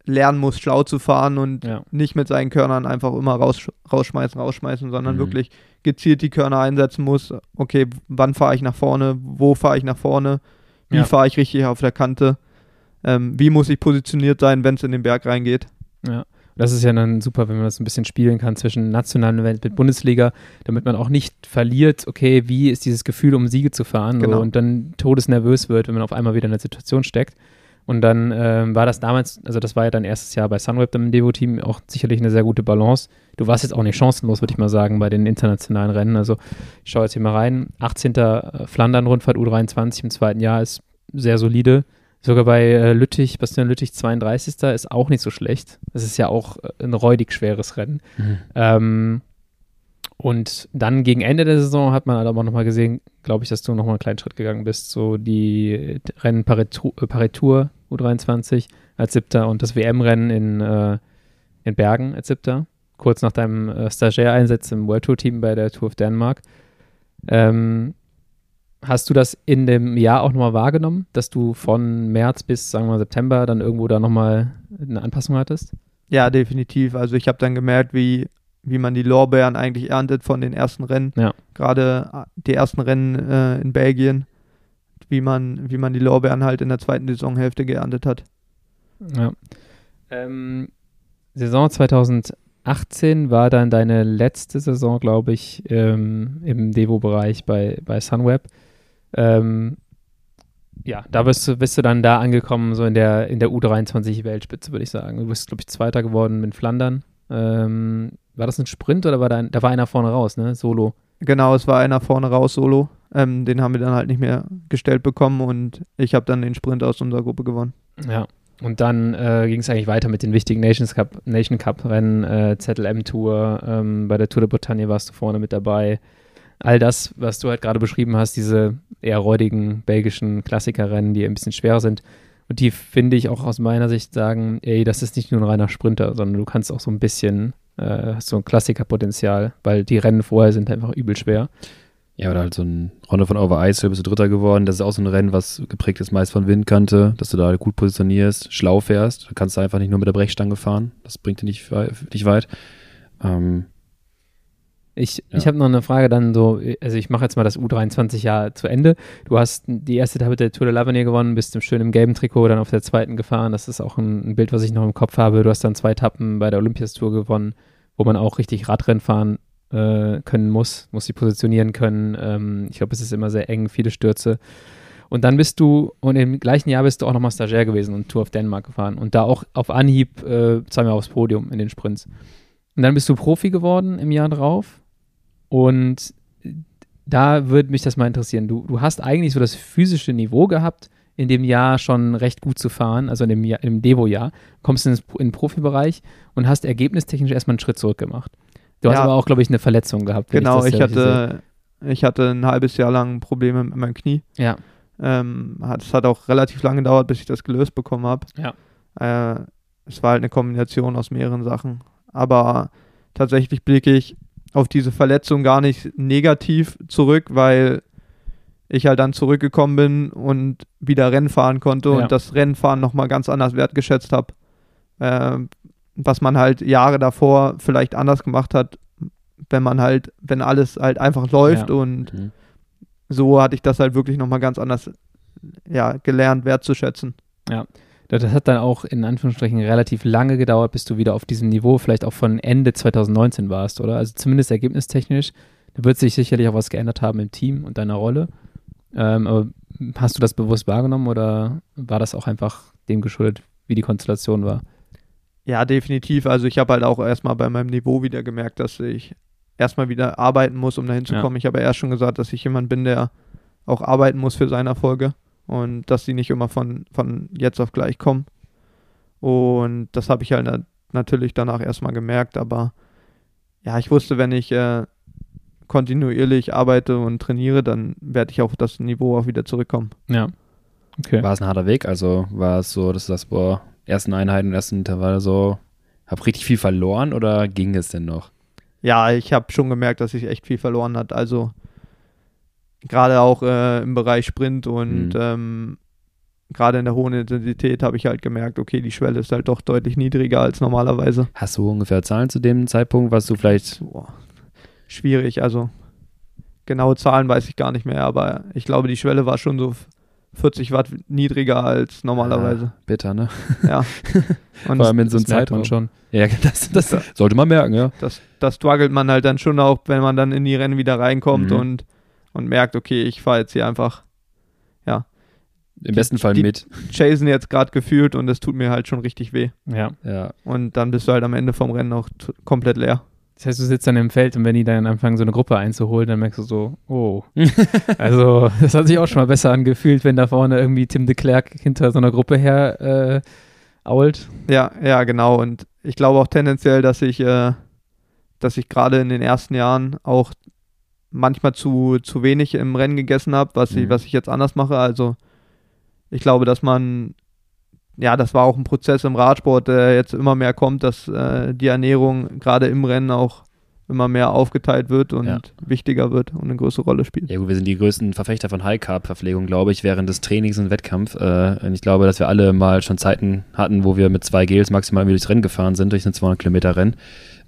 lernen muss, schlau zu fahren und ja. nicht mit seinen Körnern einfach immer raus, rausschmeißen, rausschmeißen, sondern mhm. wirklich gezielt die Körner einsetzen muss. Okay, wann fahre ich nach vorne? Wo fahre ich nach vorne? Wie ja. fahre ich richtig auf der Kante? Ähm, wie muss ich positioniert sein, wenn es in den Berg reingeht? Ja. Das ist ja dann super, wenn man das ein bisschen spielen kann zwischen nationalen Event mit Bundesliga, damit man auch nicht verliert, okay, wie ist dieses Gefühl, um Siege zu fahren genau. so, und dann todesnervös wird, wenn man auf einmal wieder in der Situation steckt. Und dann ähm, war das damals, also das war ja dein erstes Jahr bei Sunweb im Devo-Team, auch sicherlich eine sehr gute Balance. Du warst jetzt auch nicht chancenlos, würde ich mal sagen, bei den internationalen Rennen. Also ich schaue jetzt hier mal rein. 18. Äh, Flandern-Rundfahrt U23 im zweiten Jahr ist sehr solide. Sogar bei äh, Lüttich, Bastian Lüttich 32. ist auch nicht so schlecht. Das ist ja auch äh, ein räudig schweres Rennen. Mhm. Ähm, und dann gegen Ende der Saison hat man halt aber nochmal gesehen, glaube ich, dass du nochmal einen kleinen Schritt gegangen bist. So die Rennen Paritur, Paritur U23 als siebter und das WM-Rennen in, äh, in Bergen als siebter. Kurz nach deinem äh, Stagiaireinsatz im World Tour Team bei der Tour of Denmark. Ähm, hast du das in dem Jahr auch nochmal wahrgenommen, dass du von März bis, sagen wir mal, September dann irgendwo da nochmal eine Anpassung hattest? Ja, definitiv. Also ich habe dann gemerkt, wie wie man die Lorbeeren eigentlich erntet von den ersten Rennen. Ja. Gerade äh, die ersten Rennen äh, in Belgien. wie man, wie man die Lorbeeren halt in der zweiten Saisonhälfte geerntet hat. Ja. Ähm, Saison 2018 war dann deine letzte Saison, glaube ich, ähm, im Devo-Bereich bei, bei Sunweb. Ähm, ja, da bist du, bist du dann da angekommen, so in der, in der U23-Weltspitze, würde ich sagen. Du bist, glaube ich, Zweiter geworden mit Flandern. Ähm, war das ein Sprint oder war da, da war einer vorne raus, ne? Solo? Genau, es war einer vorne raus, Solo. Ähm, den haben wir dann halt nicht mehr gestellt bekommen und ich habe dann den Sprint aus unserer Gruppe gewonnen. Ja, und dann äh, ging es eigentlich weiter mit den wichtigen Nations Cup, Nation Cup Rennen, äh, ZLM Tour, ähm, bei der Tour de Bretagne warst du vorne mit dabei. All das, was du halt gerade beschrieben hast, diese eher räudigen belgischen Klassikerrennen, die ein bisschen schwerer sind. Und die finde ich auch aus meiner Sicht sagen, ey, das ist nicht nur ein reiner Sprinter, sondern du kannst auch so ein bisschen, äh, hast so ein Klassikerpotenzial, weil die Rennen vorher sind einfach übel schwer. Ja, oder halt so ein Runde von Over Ice, da bist du Dritter geworden. Das ist auch so ein Rennen, was geprägt ist meist von Windkante, dass du da gut positionierst, schlau fährst. Da kannst du einfach nicht nur mit der Brechstange fahren. Das bringt dir nicht, nicht weit. Ähm, ich, ja. ich habe noch eine Frage dann so, also ich mache jetzt mal das U23-Jahr zu Ende. Du hast die erste Etappe der Tour de l'Avenir gewonnen, bist im schönen gelben Trikot dann auf der zweiten gefahren. Das ist auch ein, ein, Bild, was ich noch im Kopf habe. Du hast dann zwei Etappen bei der Olympiastour gewonnen, wo man auch richtig Radrennen fahren äh, können muss, muss sie positionieren können. Ähm, ich glaube, es ist immer sehr eng, viele Stürze. Und dann bist du, und im gleichen Jahr bist du auch nochmal Stagiaire gewesen und Tour of Denmark gefahren und da auch auf Anhieb äh, zweimal aufs Podium in den Sprints. Und dann bist du Profi geworden im Jahr drauf und da würde mich das mal interessieren. Du, du hast eigentlich so das physische Niveau gehabt, in dem Jahr schon recht gut zu fahren, also in dem, Jahr, im Devo-Jahr, kommst in den Profibereich und hast ergebnistechnisch erstmal einen Schritt zurück gemacht. Du ja. hast aber auch, glaube ich, eine Verletzung gehabt. Genau, ich, ich hatte, ich hatte ein halbes Jahr lang Probleme mit meinem Knie. Ja. Ähm, es hat auch relativ lange gedauert, bis ich das gelöst bekommen habe. Ja. Äh, es war halt eine Kombination aus mehreren Sachen. Aber tatsächlich blicke ich auf diese Verletzung gar nicht negativ zurück, weil ich halt dann zurückgekommen bin und wieder Rennen fahren konnte ja. und das Rennfahren nochmal ganz anders wertgeschätzt habe. Äh, was man halt Jahre davor vielleicht anders gemacht hat, wenn man halt, wenn alles halt einfach läuft ja. und mhm. so hatte ich das halt wirklich nochmal ganz anders ja, gelernt, wertzuschätzen. Ja. Das hat dann auch in Anführungsstrichen relativ lange gedauert, bis du wieder auf diesem Niveau vielleicht auch von Ende 2019 warst, oder? Also zumindest ergebnistechnisch. Da wird sich sicherlich auch was geändert haben im Team und deiner Rolle. Ähm, aber hast du das bewusst wahrgenommen oder war das auch einfach dem geschuldet, wie die Konstellation war? Ja, definitiv. Also ich habe halt auch erstmal bei meinem Niveau wieder gemerkt, dass ich erstmal wieder arbeiten muss, um dahin zu kommen. Ja. Ich habe ja erst schon gesagt, dass ich jemand bin, der auch arbeiten muss für seine Erfolge und dass sie nicht immer von, von jetzt auf gleich kommen. Und das habe ich halt na natürlich danach erstmal gemerkt, aber ja, ich wusste, wenn ich äh, kontinuierlich arbeite und trainiere, dann werde ich auf das Niveau auch wieder zurückkommen. Ja. Okay. War es ein harter Weg? Also war es so, dass das, boah, ersten Einheiten, ersten Intervall so, habe richtig viel verloren oder ging es denn noch? Ja, ich habe schon gemerkt, dass ich echt viel verloren hat. Also gerade auch äh, im Bereich Sprint und mhm. ähm, gerade in der hohen Intensität habe ich halt gemerkt, okay, die Schwelle ist halt doch deutlich niedriger als normalerweise. Hast du ungefähr Zahlen zu dem Zeitpunkt, was du vielleicht. Boah, schwierig, also genaue Zahlen weiß ich gar nicht mehr, aber ich glaube, die Schwelle war schon so 40 Watt niedriger als normalerweise. Ja, bitter, ne? Ja. Und Vor allem in so einem Zeitraum schon. Ja, das, das ja. sollte man merken, ja. Das, das struggelt man halt dann schon auch, wenn man dann in die Rennen wieder reinkommt mhm. und, und merkt, okay, ich fahre jetzt hier einfach, ja. Im besten Fall die mit. Chasen jetzt gerade gefühlt und es tut mir halt schon richtig weh. Ja. ja. Und dann bist du halt am Ende vom Rennen auch komplett leer. Das heißt, du sitzt dann im Feld und wenn die dann anfangen, so eine Gruppe einzuholen, dann merkst du so, oh. also, das hat sich auch schon mal besser angefühlt, wenn da vorne irgendwie Tim de Klerk hinter so einer Gruppe her äh, ault. Ja, ja, genau. Und ich glaube auch tendenziell, dass ich, äh, dass ich gerade in den ersten Jahren auch manchmal zu, zu wenig im Rennen gegessen habe, was, mhm. ich, was ich jetzt anders mache. Also, ich glaube, dass man ja, das war auch ein Prozess im Radsport, der jetzt immer mehr kommt, dass äh, die Ernährung gerade im Rennen auch immer mehr aufgeteilt wird und ja. wichtiger wird und eine größere Rolle spielt. Ja gut, wir sind die größten Verfechter von High-Carb-Verpflegung, glaube ich, während des Trainings und Wettkampf. Äh, und ich glaube, dass wir alle mal schon Zeiten hatten, wo wir mit zwei Gels maximal durchs Rennen gefahren sind, durch ein 200 Kilometer Rennen.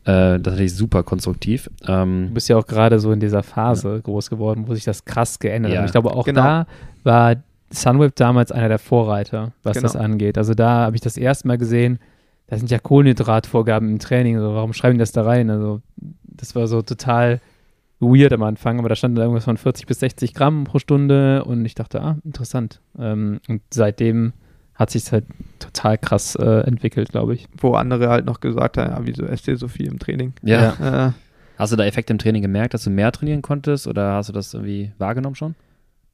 Äh, das ich super konstruktiv. Ähm, du bist ja auch gerade so in dieser Phase ja. groß geworden, wo sich das krass geändert hat. Ja. Ich glaube, auch genau. da war Sunweb damals einer der Vorreiter, was genau. das angeht. Also da habe ich das erste Mal gesehen, da sind ja Kohlenhydratvorgaben im Training. Also warum schreiben die das da rein? Also das war so total weird am Anfang, aber da stand da irgendwas von 40 bis 60 Gramm pro Stunde und ich dachte, ah, interessant. Ähm, und seitdem hat sich halt total krass äh, entwickelt, glaube ich. Wo andere halt noch gesagt haben, ja, wieso esst ihr so viel im Training? Ja. ja. Äh, hast du da Effekte im Training gemerkt, dass du mehr trainieren konntest oder hast du das irgendwie wahrgenommen schon?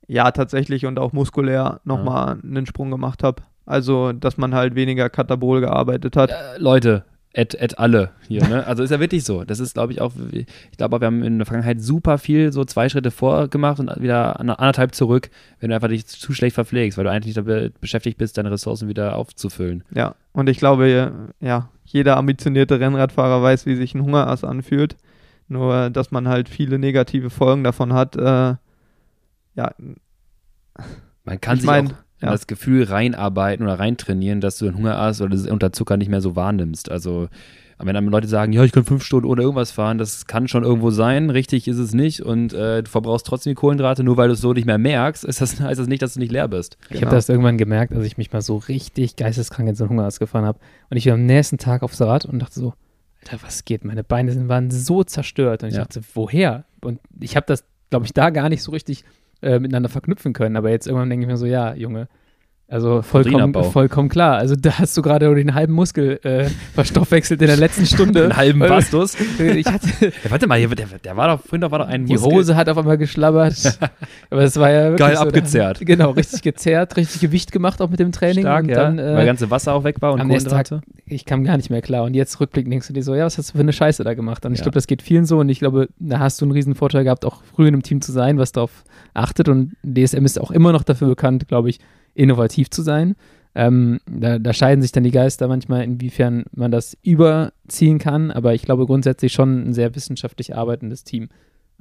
Ja, tatsächlich und auch muskulär nochmal ja. einen Sprung gemacht habe. Also, dass man halt weniger katabol gearbeitet hat. Äh, Leute, at, at alle hier, ne? Also ist ja wirklich so. Das ist, glaube ich, auch, ich glaube, wir haben in der Vergangenheit super viel so zwei Schritte vorgemacht und wieder anderthalb zurück, wenn du einfach dich zu schlecht verpflegst, weil du eigentlich damit beschäftigt bist, deine Ressourcen wieder aufzufüllen. Ja, und ich glaube, ja, jeder ambitionierte Rennradfahrer weiß, wie sich ein Hungerass anfühlt. Nur, dass man halt viele negative Folgen davon hat, äh, ja. Man kann ich sich mein, auch ja. das Gefühl reinarbeiten oder reintrainieren, dass du den Hunger hast oder unter Zucker nicht mehr so wahrnimmst. Also wenn dann Leute sagen, ja, ich kann fünf Stunden ohne irgendwas fahren, das kann schon irgendwo sein, richtig ist es nicht und äh, du verbrauchst trotzdem die Kohlenhydrate, nur weil du es so nicht mehr merkst, ist das, heißt das nicht, dass du nicht leer bist. Ich genau. habe das irgendwann gemerkt, als ich mich mal so richtig geisteskrank in so einen Hungerast gefahren habe und ich war am nächsten Tag aufs Rad und dachte so, Alter, was geht? Meine Beine sind, waren so zerstört und ich ja. dachte, woher? Und ich habe das, glaube ich, da gar nicht so richtig äh, miteinander verknüpfen können. Aber jetzt irgendwann denke ich mir so, ja, Junge, also vollkommen, vollkommen klar. Also da hast du gerade den halben Muskel äh, verstoffwechselt in der letzten Stunde. Den halben Bastus. ich hatte, ja, warte mal, der, der, war doch, vorhin war doch ein Die Muskel. Hose hat auf einmal geschlabbert. Aber es war ja Geil so, abgezerrt. Da, genau, richtig gezerrt, richtig Gewicht gemacht auch mit dem Training. Stark, und ja. Dann, äh, Weil ganze Wasser auch weg war und am nächsten Tag, Ich kam gar nicht mehr klar. Und jetzt rückblickend denkst du dir so, ja, was hast du für eine Scheiße da gemacht? Und ich ja. glaube, das geht vielen so. Und ich glaube, da hast du einen riesen Vorteil gehabt, auch früh in einem Team zu sein, was darauf achtet. Und DSM ist auch immer noch dafür bekannt, glaube ich, innovativ zu sein. Ähm, da, da, scheiden sich dann die Geister manchmal, inwiefern man das überziehen kann, aber ich glaube grundsätzlich schon ein sehr wissenschaftlich arbeitendes Team,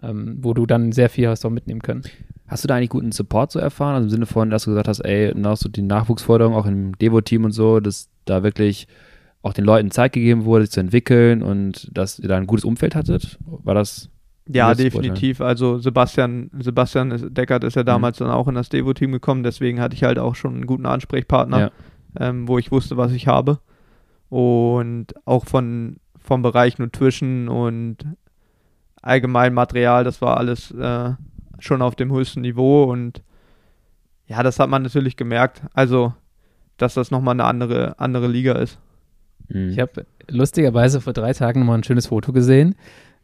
ähm, wo du dann sehr viel hast auch mitnehmen können. Hast du da eigentlich guten Support so erfahren? Also im Sinne von, dass du gesagt hast, ey, nach so die Nachwuchsforderung auch im Devo-Team und so, dass da wirklich auch den Leuten Zeit gegeben wurde, sich zu entwickeln und dass ihr da ein gutes Umfeld hattet? War das ja, definitiv. Also Sebastian, Sebastian Deckert ist ja mhm. damals mhm. dann auch in das Devo-Team gekommen, deswegen hatte ich halt auch schon einen guten Ansprechpartner, ja. ähm, wo ich wusste, was ich habe. Und auch von, vom Bereich Nutrition und allgemein Material, das war alles äh, schon auf dem höchsten Niveau und ja, das hat man natürlich gemerkt. Also, dass das nochmal eine andere, andere Liga ist. Mhm. Ich habe lustigerweise vor drei Tagen nochmal ein schönes Foto gesehen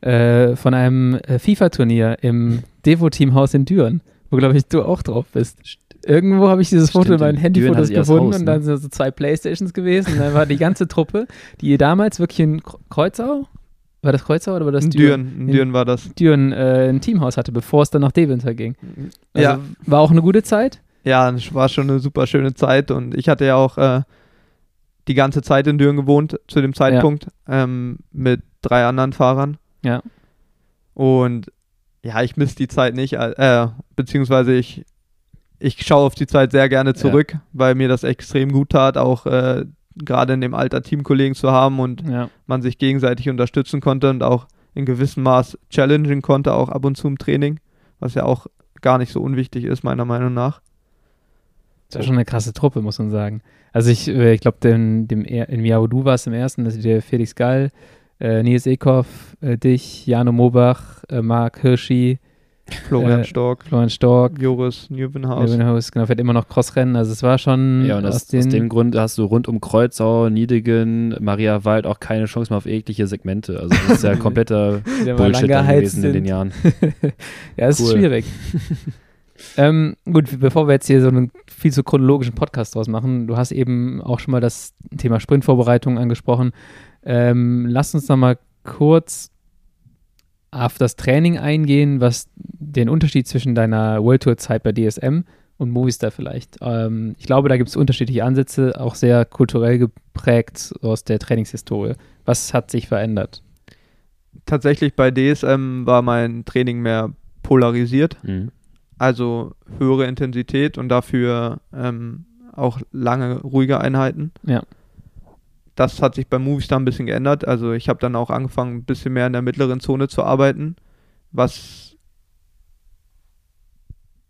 äh, von einem äh, FIFA-Turnier im Devo-Teamhaus in Düren, wo, glaube ich, du auch drauf bist. Irgendwo habe ich dieses Foto Stimmt, in meinen Handyfotos gefunden Haus, ne? und dann sind so zwei Playstations gewesen und dann war die ganze Truppe, die damals wirklich in Kreuzau, war das Kreuzau oder war das Düren? Düren, in Düren war das. Düren äh, ein Teamhaus hatte, bevor es dann nach Deventer ging. Also ja. War auch eine gute Zeit? Ja, es war schon eine super schöne Zeit und ich hatte ja auch äh, die ganze Zeit in Düren gewohnt zu dem Zeitpunkt ja. ähm, mit drei anderen Fahrern. Ja. Und ja, ich misse die Zeit nicht, äh, beziehungsweise ich, ich schaue auf die Zeit sehr gerne zurück, ja. weil mir das extrem gut tat, auch äh, gerade in dem Alter Teamkollegen zu haben und ja. man sich gegenseitig unterstützen konnte und auch in gewissem Maß challengen konnte, auch ab und zu im Training, was ja auch gar nicht so unwichtig ist, meiner Meinung nach. Das war schon eine krasse Truppe, muss man sagen. Also ich, äh, ich glaube, dem, dem, im Jahr, wo du warst im ersten, das ist der Felix Gall, äh, Nils Eckhoff, äh, dich, Jano Mobach, äh, Marc Hirschi, Florian äh, Stork, Florian Stork, Joris Nieuwenhaus. Nieuwenhaus, genau, fährt immer noch Crossrennen. Also es war schon. Ja, und aus, aus, aus, dem Grund hast du rund um Kreuzau, Niedegen, Maria Wald auch keine Chance mehr auf jegliche Segmente. Also das ist ja kompletter Bullshit gewesen in den Jahren. ja, es cool. ist schwierig. ähm, gut, bevor wir jetzt hier so einen viel zu chronologischen Podcast draus machen, du hast eben auch schon mal das Thema Sprintvorbereitung angesprochen. Ähm, lass uns noch mal kurz auf das Training eingehen, was den Unterschied zwischen deiner World Tour Zeit bei DSM und Movistar vielleicht. Ähm, ich glaube, da gibt es unterschiedliche Ansätze, auch sehr kulturell geprägt aus der Trainingshistorie. Was hat sich verändert? Tatsächlich bei DSM war mein Training mehr polarisiert, mhm. Also höhere Intensität und dafür ähm, auch lange ruhige Einheiten. Ja das hat sich beim Movistar ein bisschen geändert. Also ich habe dann auch angefangen, ein bisschen mehr in der mittleren Zone zu arbeiten, was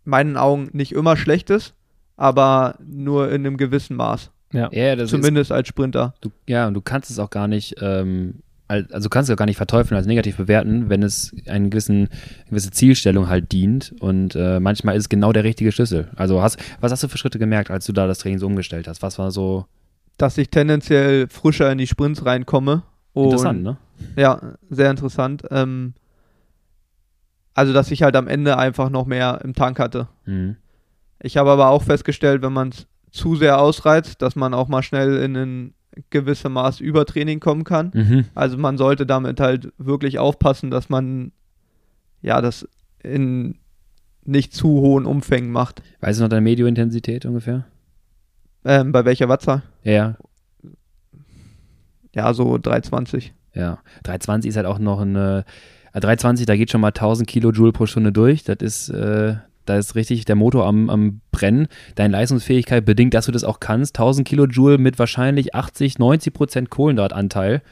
meinen Augen nicht immer schlecht ist, aber nur in einem gewissen Maß. Ja, ja zumindest ist, als Sprinter. Du, ja, und du kannst es auch gar nicht, ähm, also kannst auch gar nicht verteufeln als negativ bewerten, wenn es eine gewissen, gewisse Zielstellung halt dient. Und äh, manchmal ist es genau der richtige Schlüssel. Also hast, was hast du für Schritte gemerkt, als du da das Training so umgestellt hast? Was war so dass ich tendenziell frischer in die Sprints reinkomme. Interessant, ne? Ja, sehr interessant. Ähm, also, dass ich halt am Ende einfach noch mehr im Tank hatte. Mhm. Ich habe aber auch festgestellt, wenn man es zu sehr ausreizt, dass man auch mal schnell in ein gewisses Maß Übertraining kommen kann. Mhm. Also man sollte damit halt wirklich aufpassen, dass man ja das in nicht zu hohen Umfängen macht. Weißt du noch deine Mediointensität ungefähr? Ähm, bei welcher Wattzahl? Ja. Ja, so 320. Ja, 320 ist halt auch noch eine. 320, äh, da geht schon mal 1000 Kilojoule pro Stunde durch. Das ist, äh, da ist richtig der Motor am, am Brennen. Deine Leistungsfähigkeit bedingt, dass du das auch kannst. 1000 Kilojoule mit wahrscheinlich 80, 90 Prozent Kohlenhydratanteil.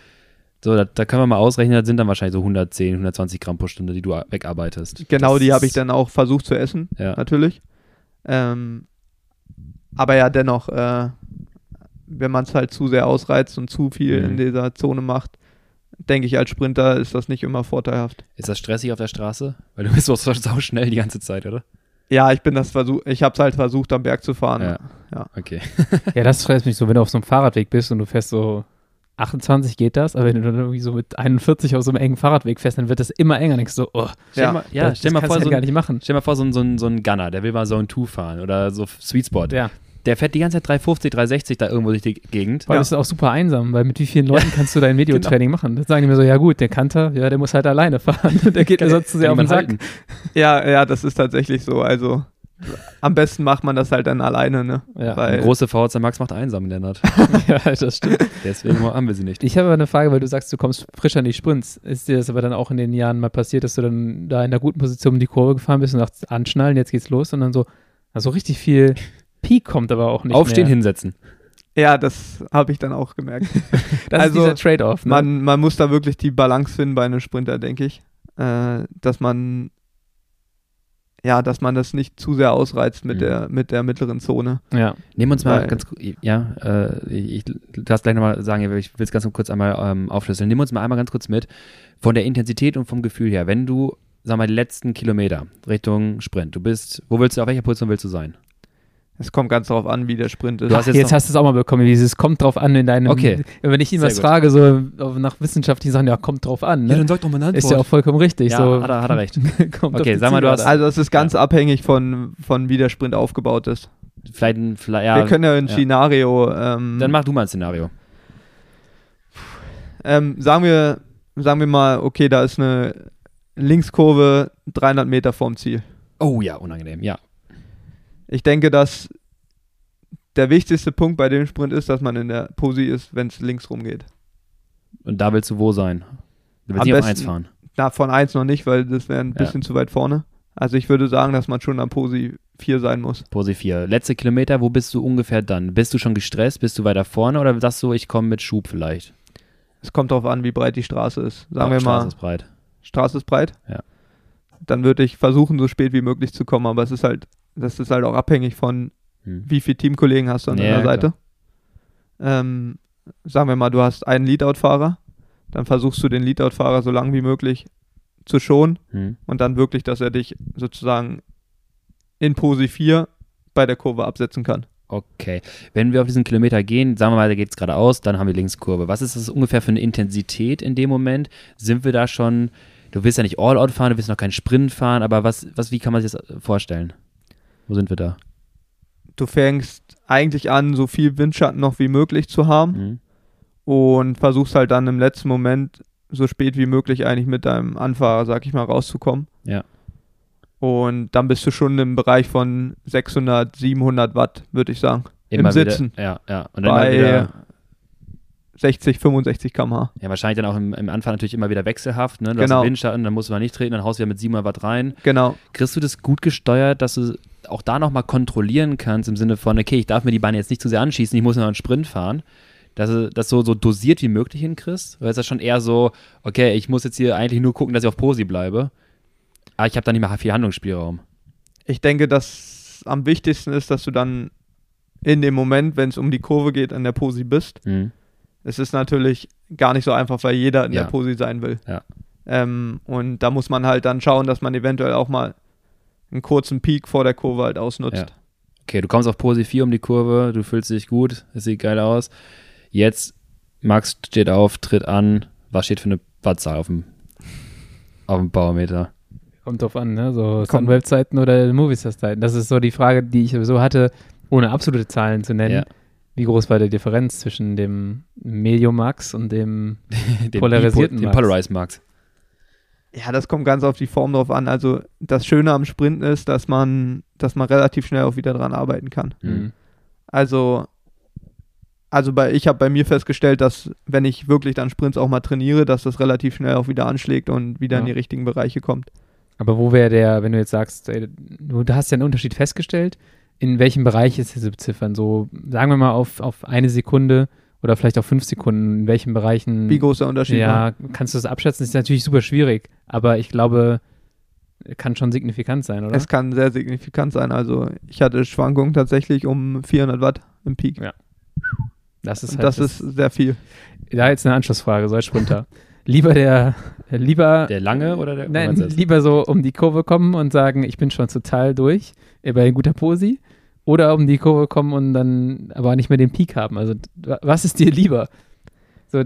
So, da, da, können wir mal ausrechnen, das sind dann wahrscheinlich so 110, 120 Gramm pro Stunde, die du wegarbeitest. Genau, das die habe ich dann auch versucht zu essen, ja. natürlich. Ähm, aber ja, dennoch, äh, wenn man es halt zu sehr ausreizt und zu viel mhm. in dieser Zone macht, denke ich, als Sprinter ist das nicht immer vorteilhaft. Ist das stressig auf der Straße? Weil du bist so, so schnell die ganze Zeit, oder? Ja, ich bin das versucht, ich habe es halt versucht, am Berg zu fahren. Ja, ja. okay. ja, das stresst mich so, wenn du auf so einem Fahrradweg bist und du fährst so 28 geht das, aber wenn du dann irgendwie so mit 41 auf so einem engen Fahrradweg fährst, dann wird das immer enger. Dann denkst du so, oh, stell ja, mal, ja, das, stell das mal vor, so ein, gar nicht machen. Stell mal vor, so ein, so ein, so ein Gunner, der will mal Zone 2 fahren oder so Sweet Spot. Ja der fährt die ganze Zeit 350, 360 da irgendwo durch die Gegend. Weil ja. das ist auch super einsam, weil mit wie vielen Leuten kannst du dein Mediotraining genau. machen? Das sagen die mir so, ja gut, der Kanter, ja, der muss halt alleine fahren. der geht mir sonst zu sehr auf den Sack. Halten. Ja, ja, das ist tatsächlich so. Also am besten macht man das halt dann alleine, ne? Ja. Weil große VHC Max macht einsam, Lennart. ja, das stimmt. Deswegen haben wir sie nicht. Ich habe aber eine Frage, weil du sagst, du kommst frisch an die Sprints. Ist dir das aber dann auch in den Jahren mal passiert, dass du dann da in einer guten Position um die Kurve gefahren bist und sagst, anschnallen, jetzt geht's los und dann so, also richtig viel Peak kommt aber auch nicht Aufstehen, mehr. hinsetzen. Ja, das habe ich dann auch gemerkt. das also, ist dieser Trade-off. Ne? Man, man muss da wirklich die Balance finden bei einem Sprinter, denke ich. Äh, dass man ja, dass man das nicht zu sehr ausreizt mit, mhm. der, mit der mittleren Zone. Ja. Nehmen wir uns mal Weil, ganz ja, äh, ich, du darfst gleich nochmal sagen, ich will es ganz kurz einmal ähm, aufschlüsseln. Nehmen wir uns mal einmal ganz kurz mit von der Intensität und vom Gefühl her. Wenn du, sag mal, die letzten Kilometer Richtung Sprint, du bist, wo willst du, auf welcher Position willst du sein? Es kommt ganz darauf an, wie der Sprint ist. Hast jetzt, jetzt hast du es auch mal bekommen, dieses kommt drauf an in deinem. Okay. Wenn ich ihn was frage, so nach wissenschaftlichen Sachen, ja, kommt drauf an. Ne? Ja, dann sag doch mal eine Antwort. Ist ja auch vollkommen richtig. Ja, so. hat, er, hat er recht. okay, sag mal, du hast. Also, es ist ganz ja. abhängig von, von, wie der Sprint aufgebaut ist. Vielleicht ein. Vielleicht, ja, Wir können ja ein Szenario. Ähm, dann mach du mal ein Szenario. Ähm, sagen, wir, sagen wir mal, okay, da ist eine Linkskurve 300 Meter vorm Ziel. Oh ja, unangenehm, ja. Ich denke, dass der wichtigste Punkt bei dem Sprint ist, dass man in der Posi ist, wenn es links rum geht. Und da willst du wo sein? Du willst nicht auf 1 fahren. Na, von 1 noch nicht, weil das wäre ein bisschen ja. zu weit vorne. Also ich würde sagen, dass man schon am Posi 4 sein muss. Posi 4. Letzte Kilometer, wo bist du ungefähr dann? Bist du schon gestresst? Bist du weiter vorne oder sagst du, ich komme mit Schub vielleicht? Es kommt darauf an, wie breit die Straße ist. Sagen ja, wir mal. Straße ist breit. Straße ist breit? Ja. Dann würde ich versuchen, so spät wie möglich zu kommen, aber es ist halt, das ist halt auch abhängig von hm. Wie viele Teamkollegen hast du an ja, deiner Seite? Ähm, sagen wir mal, du hast einen Leadout-Fahrer, dann versuchst du den Leadout-Fahrer so lang wie möglich zu schonen hm. und dann wirklich, dass er dich sozusagen in Posi 4 bei der Kurve absetzen kann. Okay. Wenn wir auf diesen Kilometer gehen, sagen wir mal, da geht es geradeaus, dann haben wir Linkskurve. Was ist das ungefähr für eine Intensität in dem Moment? Sind wir da schon, du willst ja nicht All-Out fahren, du willst noch keinen Sprint fahren, aber was, was, wie kann man sich das vorstellen? Wo sind wir da? du fängst eigentlich an, so viel Windschatten noch wie möglich zu haben mhm. und versuchst halt dann im letzten Moment so spät wie möglich eigentlich mit deinem Anfahrer, sag ich mal, rauszukommen. Ja. Und dann bist du schon im Bereich von 600, 700 Watt, würde ich sagen. Immer Im Sitzen. Wieder, ja, ja. Und dann bei wieder 60, 65 km/h. Ja, wahrscheinlich dann auch im, im, Anfang natürlich immer wieder wechselhaft. Ne? Du genau. hast Windschatten, dann musst du mal nicht treten, dann haust du ja mit 700 Watt rein. Genau. Kriegst du das gut gesteuert, dass du auch da nochmal kontrollieren kannst im Sinne von, okay, ich darf mir die Beine jetzt nicht zu sehr anschießen, ich muss noch einen Sprint fahren, dass du das so, so dosiert wie möglich hinkriegst? Oder ist das schon eher so, okay, ich muss jetzt hier eigentlich nur gucken, dass ich auf Posi bleibe, aber ich habe da nicht mehr viel Handlungsspielraum? Ich denke, dass am wichtigsten ist, dass du dann in dem Moment, wenn es um die Kurve geht, an der Posi bist. Mhm. Es ist natürlich gar nicht so einfach, weil jeder in ja. der Posi sein will. Ja. Ähm, und da muss man halt dann schauen, dass man eventuell auch mal einen kurzen Peak vor der Kurve halt ausnutzt. Ja. Okay, du kommst auf Posi 4 um die Kurve, du fühlst dich gut, es sieht geil aus. Jetzt, Max steht auf, tritt an. Was steht für eine Wattzahl auf dem, auf dem Barometer? Kommt drauf an, ne? So Sunweb-Zeiten oder Movistar-Zeiten. Das ist so die Frage, die ich sowieso hatte, ohne absolute Zahlen zu nennen. Ja. Wie groß war die Differenz zwischen dem Medium Max und dem, dem polarisierten Max? Dem Polarized Max. Ja, das kommt ganz auf die Form drauf an. Also das Schöne am Sprint ist, dass man, dass man relativ schnell auch wieder dran arbeiten kann. Mhm. Also, also bei, ich habe bei mir festgestellt, dass wenn ich wirklich dann Sprints auch mal trainiere, dass das relativ schnell auch wieder anschlägt und wieder ja. in die richtigen Bereiche kommt. Aber wo wäre der, wenn du jetzt sagst, ey, du hast ja einen Unterschied festgestellt, in welchem Bereich ist diese beziffern? So, sagen wir mal auf, auf eine Sekunde oder vielleicht auch fünf Sekunden, in welchen Bereichen. Wie groß der Unterschied Ja, war? kannst du das abschätzen? Das ist natürlich super schwierig, aber ich glaube, kann schon signifikant sein, oder? Es kann sehr signifikant sein. Also ich hatte Schwankungen tatsächlich um 400 Watt im Peak. Ja. Das ist halt das, das ist sehr viel. Da jetzt eine Anschlussfrage, soll Sprinter. lieber der, lieber. Der lange oder der? Nein, lieber so um die Kurve kommen und sagen, ich bin schon total durch, äh, bei guter Posi oder um die Kurve kommen und dann aber nicht mehr den Peak haben. Also was ist dir lieber? So,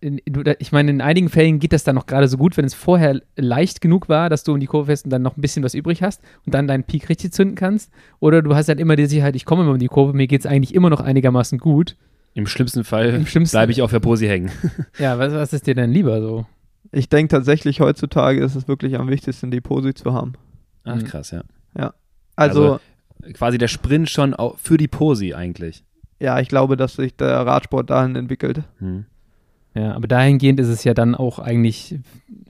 in, ich meine, in einigen Fällen geht das dann noch gerade so gut, wenn es vorher leicht genug war, dass du um die Kurve fährst und dann noch ein bisschen was übrig hast und dann deinen Peak richtig zünden kannst. Oder du hast halt immer die Sicherheit, ich komme immer um die Kurve, mir geht es eigentlich immer noch einigermaßen gut. Im schlimmsten Fall bleibe ich auf der Posi hängen. ja, was, was ist dir denn lieber so? Ich denke tatsächlich, heutzutage ist es wirklich am wichtigsten, die Posi zu haben. Ach, krass, ja. Ja. Also, also quasi der Sprint schon für die Posi eigentlich. Ja, ich glaube, dass sich der Radsport dahin entwickelt. Hm. Ja, aber dahingehend ist es ja dann auch eigentlich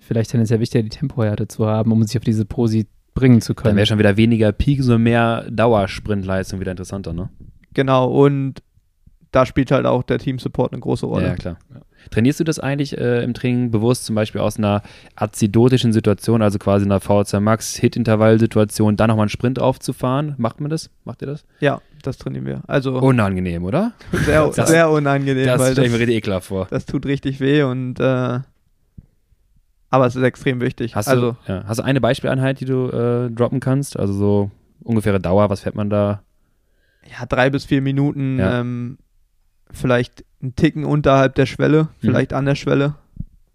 vielleicht tendenziell wichtiger, die Tempohärte zu haben, um sich auf diese Posi bringen zu können. Dann wäre schon wieder weniger Peak, sondern mehr Dauersprintleistung wieder interessanter, ne? Genau, und da spielt halt auch der Team-Support eine große Rolle. Ja, klar. Ja. Trainierst du das eigentlich äh, im Training bewusst, zum Beispiel aus einer azidotischen Situation, also quasi einer VHC Max Hit-Intervall-Situation, dann nochmal einen Sprint aufzufahren? Macht man das? Macht ihr das? Ja, das trainieren wir. Also unangenehm, oder? Sehr, das, sehr unangenehm. Das stelle ich mir richtig ekelhaft vor. Das tut richtig weh und äh, aber es ist extrem wichtig. Hast, also, du, ja, hast du eine Beispieleinheit, die du äh, droppen kannst? Also so ungefähre Dauer, was fährt man da? Ja, drei bis vier Minuten. Ja. Ähm, vielleicht einen Ticken unterhalb der Schwelle, mhm. vielleicht mhm. an der Schwelle.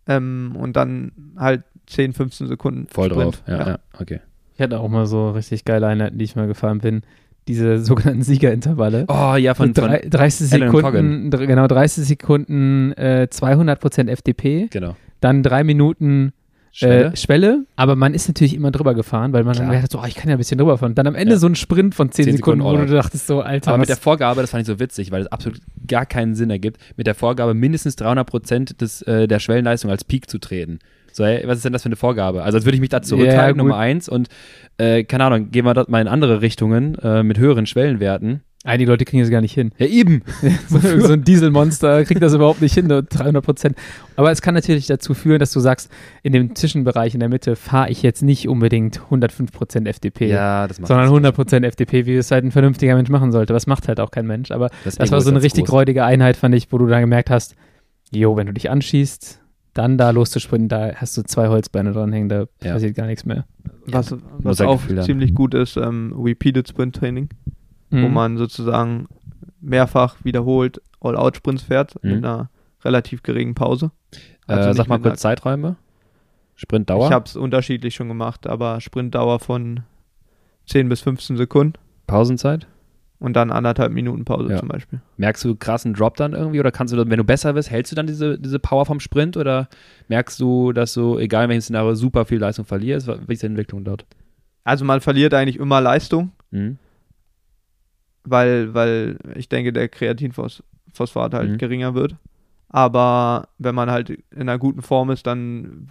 Ähm, und dann halt 10, 15 Sekunden. Voll Sprint. drauf, ja, ja. ja, okay. Ich hatte auch mal so richtig geile Einheiten, die ich mal gefahren bin. Diese sogenannten Siegerintervalle. Oh ja, von, von 30 Sekunden, genau 30 Sekunden äh, 200% FDP. Genau. Dann drei Minuten Schwelle? Äh, Schwelle, aber man ist natürlich immer drüber gefahren, weil man Klar. dann gedacht so, oh, ich kann ja ein bisschen drüber fahren. Dann am Ende ja. so ein Sprint von 10, 10 Sekunden, Sekunden, wo du dachtest so, Alter. Aber mit der Vorgabe, das fand ich so witzig, weil es absolut gar keinen Sinn ergibt, mit der Vorgabe mindestens 300 Prozent des, äh, der Schwellenleistung als Peak zu treten. So, ey, was ist denn das für eine Vorgabe? Also, als würde ich mich da zurückhalten, ja, Nummer eins, und äh, keine Ahnung, gehen wir dort mal in andere Richtungen äh, mit höheren Schwellenwerten. Einige Leute kriegen das gar nicht hin. Ja, eben. so, so, ein Dieselmonster kriegt das überhaupt nicht hin, 300 Prozent. Aber es kann natürlich dazu führen, dass du sagst, in dem Zwischenbereich in der Mitte fahre ich jetzt nicht unbedingt 105 Prozent FDP. Ja, das macht Sondern 100 Prozent FDP, wie es halt ein vernünftiger Mensch machen sollte. Das macht halt auch kein Mensch. Aber Deswegen das war so eine richtig groß. räudige Einheit, fand ich, wo du dann gemerkt hast, jo, wenn du dich anschießt, dann da loszusprinten, da hast du zwei Holzbeine dranhängen, da ja. passiert gar nichts mehr. Was, was auch ziemlich gut ist, ähm, Repeated Sprint Training mhm. wo man sozusagen mehrfach wiederholt All-Out-Sprints fährt mhm. mit einer relativ geringen Pause. Also äh, sag mal kurz Zeiträume. Sprintdauer? Ich habe es unterschiedlich schon gemacht, aber Sprintdauer von 10 bis 15 Sekunden. Pausenzeit? Und dann anderthalb Minuten Pause ja. zum Beispiel. Merkst du krassen Drop dann irgendwie oder kannst du, wenn du besser bist, hältst du dann diese, diese Power vom Sprint oder merkst du, dass du, egal in welchem Szenario, super viel Leistung verlierst? Wie ist die Entwicklung dort? Also man verliert eigentlich immer Leistung. Mhm weil, weil ich denke, der Kreatinphosphat halt mhm. geringer wird. Aber wenn man halt in einer guten Form ist, dann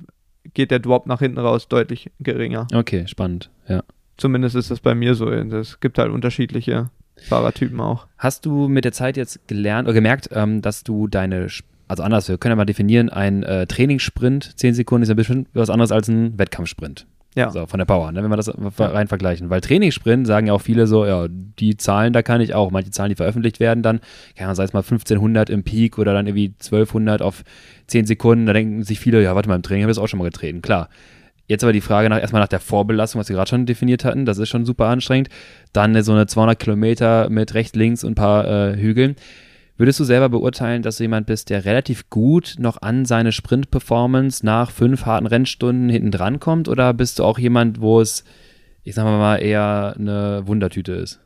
geht der Drop nach hinten raus deutlich geringer. Okay, spannend, ja. Zumindest ist das bei mir so. Es gibt halt unterschiedliche Fahrertypen auch. Hast du mit der Zeit jetzt gelernt oder gemerkt, ähm, dass du deine, also anders, wir können ja mal definieren, ein äh, Trainingssprint, 10 Sekunden ist ja bestimmt was anderes als ein Wettkampfsprint. Ja. So, von der Power, ne, wenn wir das rein vergleichen. Weil Trainingssprint sagen ja auch viele so, ja, die Zahlen, da kann ich auch. Manche Zahlen, die veröffentlicht werden, dann, ja, sei es mal 1500 im Peak oder dann irgendwie 1200 auf 10 Sekunden, da denken sich viele, ja, warte mal, im Training habe ich das auch schon mal getreten. Klar. Jetzt aber die Frage nach, erstmal nach der Vorbelastung, was wir gerade schon definiert hatten, das ist schon super anstrengend. Dann so eine 200 Kilometer mit rechts, links und ein paar äh, Hügeln. Würdest du selber beurteilen, dass du jemand bist, der relativ gut noch an seine Sprint-Performance nach fünf harten Rennstunden hinten dran kommt? Oder bist du auch jemand, wo es, ich sag mal, eher eine Wundertüte ist?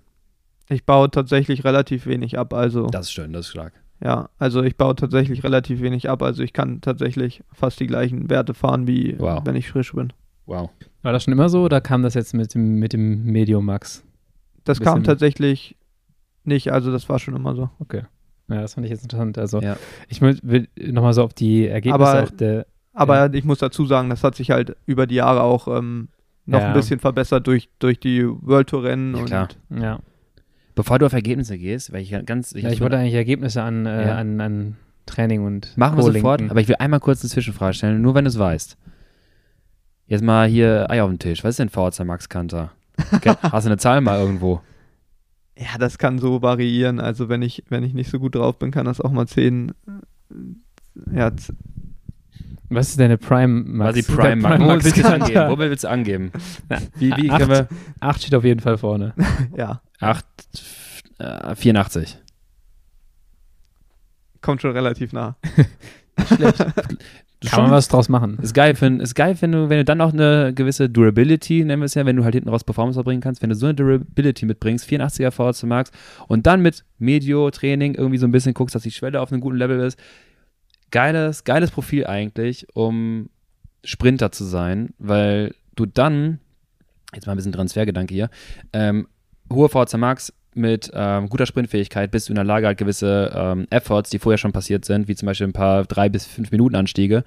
Ich baue tatsächlich relativ wenig ab, also. Das ist schön, das ist stark. Ja, also ich baue tatsächlich relativ wenig ab. Also ich kann tatsächlich fast die gleichen Werte fahren, wie wow. wenn ich frisch bin. Wow. War das schon immer so oder kam das jetzt mit dem, mit dem Medium Max? Das kam tatsächlich nicht, also das war schon immer so. Okay. Ja, das fand ich jetzt interessant. Also ja. ich will nochmal so auf die Ergebnisse aber, auch der. Aber ja. ich muss dazu sagen, das hat sich halt über die Jahre auch ähm, noch ja. ein bisschen verbessert durch, durch die World Tour Rennen. Ja, und klar. Ja. Bevor du auf Ergebnisse gehst, weil ich ganz. Ich, ja, ich wollte eigentlich Ergebnisse an, äh, an, an Training und. Machen wir sofort, aber ich will einmal kurz eine Zwischenfrage stellen, nur wenn du es weißt. Jetzt mal hier Ei auf den Tisch. Was ist denn Forza Max Kanter? Hast du eine Zahl mal irgendwo? Ja, das kann so variieren. Also wenn ich, wenn ich nicht so gut drauf bin, kann das auch mal 10. Ja, was ist deine Prime Max? Was ist die Prime Max? Wo willst du angeben? Willst du angeben? Na, wie, wie acht, wir 8 steht auf jeden Fall vorne. ja. 8, äh, 84. Kommt schon relativ nah. Schlecht. Kann man was draus machen. Ist geil, wenn, ist geil wenn, du, wenn du dann auch eine gewisse Durability, nennen wir es ja, wenn du halt hinten raus Performance verbringen kannst, wenn du so eine Durability mitbringst, 84er VHC Max und dann mit Medio-Training irgendwie so ein bisschen guckst, dass die Schwelle auf einem guten Level ist. Geiles, geiles Profil eigentlich, um Sprinter zu sein, weil du dann, jetzt mal ein bisschen Transfergedanke hier, ähm, hohe VHC Max mit ähm, guter Sprintfähigkeit bist du in der Lage, halt gewisse ähm, Efforts, die vorher schon passiert sind, wie zum Beispiel ein paar drei bis fünf Minuten Anstiege,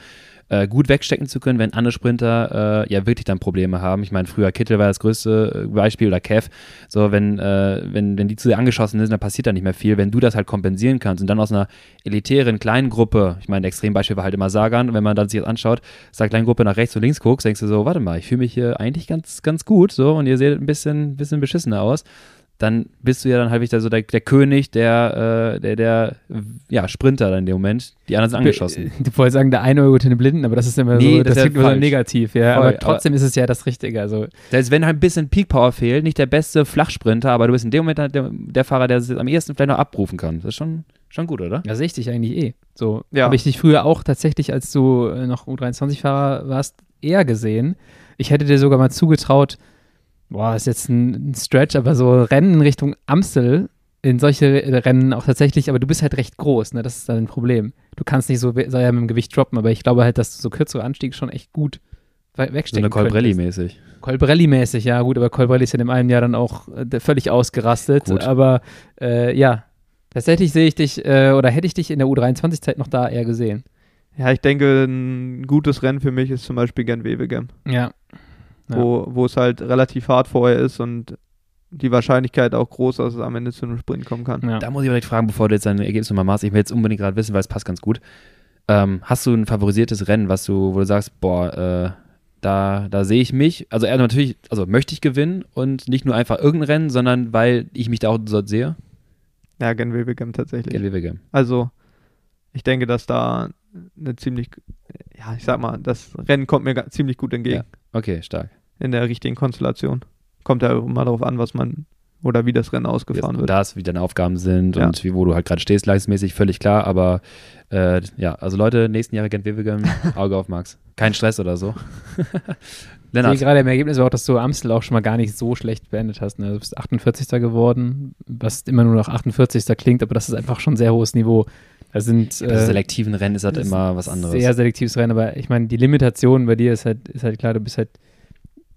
äh, gut wegstecken zu können, wenn andere Sprinter äh, ja wirklich dann Probleme haben. Ich meine, früher Kittel war das größte äh, Beispiel oder Kev. So, wenn, äh, wenn, wenn die zu sehr angeschossen sind, dann passiert da nicht mehr viel. Wenn du das halt kompensieren kannst und dann aus einer elitären kleinen Gruppe, ich meine, Extrembeispiel war halt immer Sagan, wenn man dann sich das anschaut, aus einer kleinen Gruppe nach rechts und links guckst, denkst du so, warte mal, ich fühle mich hier eigentlich ganz, ganz gut, so, und ihr seht ein bisschen, bisschen beschissener aus dann bist du ja dann halbwegs so der, der König, der, äh, der, der, ja, Sprinter dann in dem Moment. Die anderen sind angeschossen. Du wolltest sagen, der eine Euro den Blinden, aber das ist immer nee, so, das, das klingt immer so negativ, ja. Voll, aber trotzdem aber ist es ja das Richtige. Also. Selbst wenn halt ein bisschen Peak Power fehlt, nicht der beste Flachsprinter, aber du bist in dem Moment der, der Fahrer, der es am ehesten vielleicht noch abrufen kann. Das ist schon, schon gut, oder? Ja, sehe ich dich eigentlich eh. So ja. habe ich dich früher auch tatsächlich, als du äh, noch U23-Fahrer warst, eher gesehen. Ich hätte dir sogar mal zugetraut, boah, ist jetzt ein, Stretch, aber so Rennen in Richtung Amstel, in solche Rennen auch tatsächlich, aber du bist halt recht groß, ne? Das ist dann ein Problem. Du kannst nicht so sehr mit dem Gewicht droppen, aber ich glaube halt, dass du so kürzere Anstiege schon echt gut wegstecken So eine Colbrelli-mäßig. Colbrelli-mäßig, ja gut, aber Colbrelli ist in dem einen Jahr dann auch äh, völlig ausgerastet. Gut. Aber äh, ja, tatsächlich sehe ich dich, äh, oder hätte ich dich in der U23-Zeit noch da eher gesehen. Ja, ich denke, ein gutes Rennen für mich ist zum Beispiel Gent-Wevelgem. Ja, wo, wo es halt relativ hart vorher ist und die Wahrscheinlichkeit auch groß, dass es am Ende zu einem Sprint kommen kann. Ja. Da muss ich direkt fragen, bevor du jetzt deine Ergebnisse mal machst. Ich will jetzt unbedingt gerade wissen, weil es passt ganz gut. Ähm, hast du ein favorisiertes Rennen, was du, wo du sagst, boah, äh, da, da sehe ich mich, also eher natürlich, also möchte ich gewinnen und nicht nur einfach irgendein Rennen, sondern weil ich mich da auch dort sehe? Ja, Gen Wevelgem tatsächlich. Gen Wevelgem. Also, ich denke, dass da eine ziemlich, ja, ich sag mal, das Rennen kommt mir ziemlich gut entgegen. Ja. Okay, stark in der richtigen Konstellation. Kommt ja immer darauf an, was man oder wie das Rennen ausgefahren wird. Das, wie deine Aufgaben sind ja. und wie, wo du halt gerade stehst, leistungsmäßig, völlig klar. Aber äh, ja, also Leute, nächsten Jahre Gent Wevelgem, Auge auf Max. Kein Stress oder so. Lennart. Ich gerade im Ergebnis war auch, dass du Amstel auch schon mal gar nicht so schlecht beendet hast. Ne? Du bist 48. geworden, was immer nur noch 48. klingt, aber das ist einfach schon ein sehr hohes Niveau. Da sind, äh, selektiven Rennen ist halt immer was anderes. Sehr selektives Rennen, aber ich meine, die Limitation bei dir ist halt, ist halt klar, du bist halt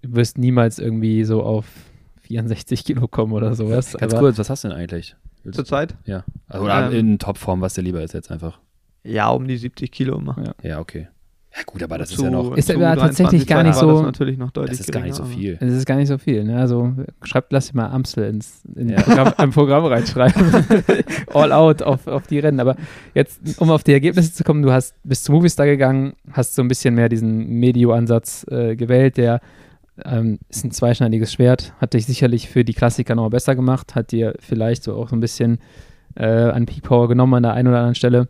du wirst niemals irgendwie so auf 64 Kilo kommen oder sowas. Ganz kurz, was hast du denn eigentlich? Zurzeit? Ja. Also, oder ähm, in Topform, was dir lieber ist jetzt einfach. Ja, um die 70 Kilo immer. Ja, ja okay. Ja gut, aber das ist ja noch. Ist ja tatsächlich gar nicht so. Das, natürlich noch deutlich das ist gar nicht so viel. Das ist gar nicht so viel. Ne? Also schreibt, lass dir mal Amstel ins in ja. Programm, im Programm reinschreiben. All out auf, auf die Rennen. Aber jetzt, um auf die Ergebnisse zu kommen, du hast bis zum Movistar gegangen, hast so ein bisschen mehr diesen Medio-Ansatz äh, gewählt, der ähm, ist ein zweischneidiges Schwert, hat dich sicherlich für die Klassiker noch besser gemacht, hat dir vielleicht so auch so ein bisschen äh, an Peak Power genommen an der einen oder anderen Stelle.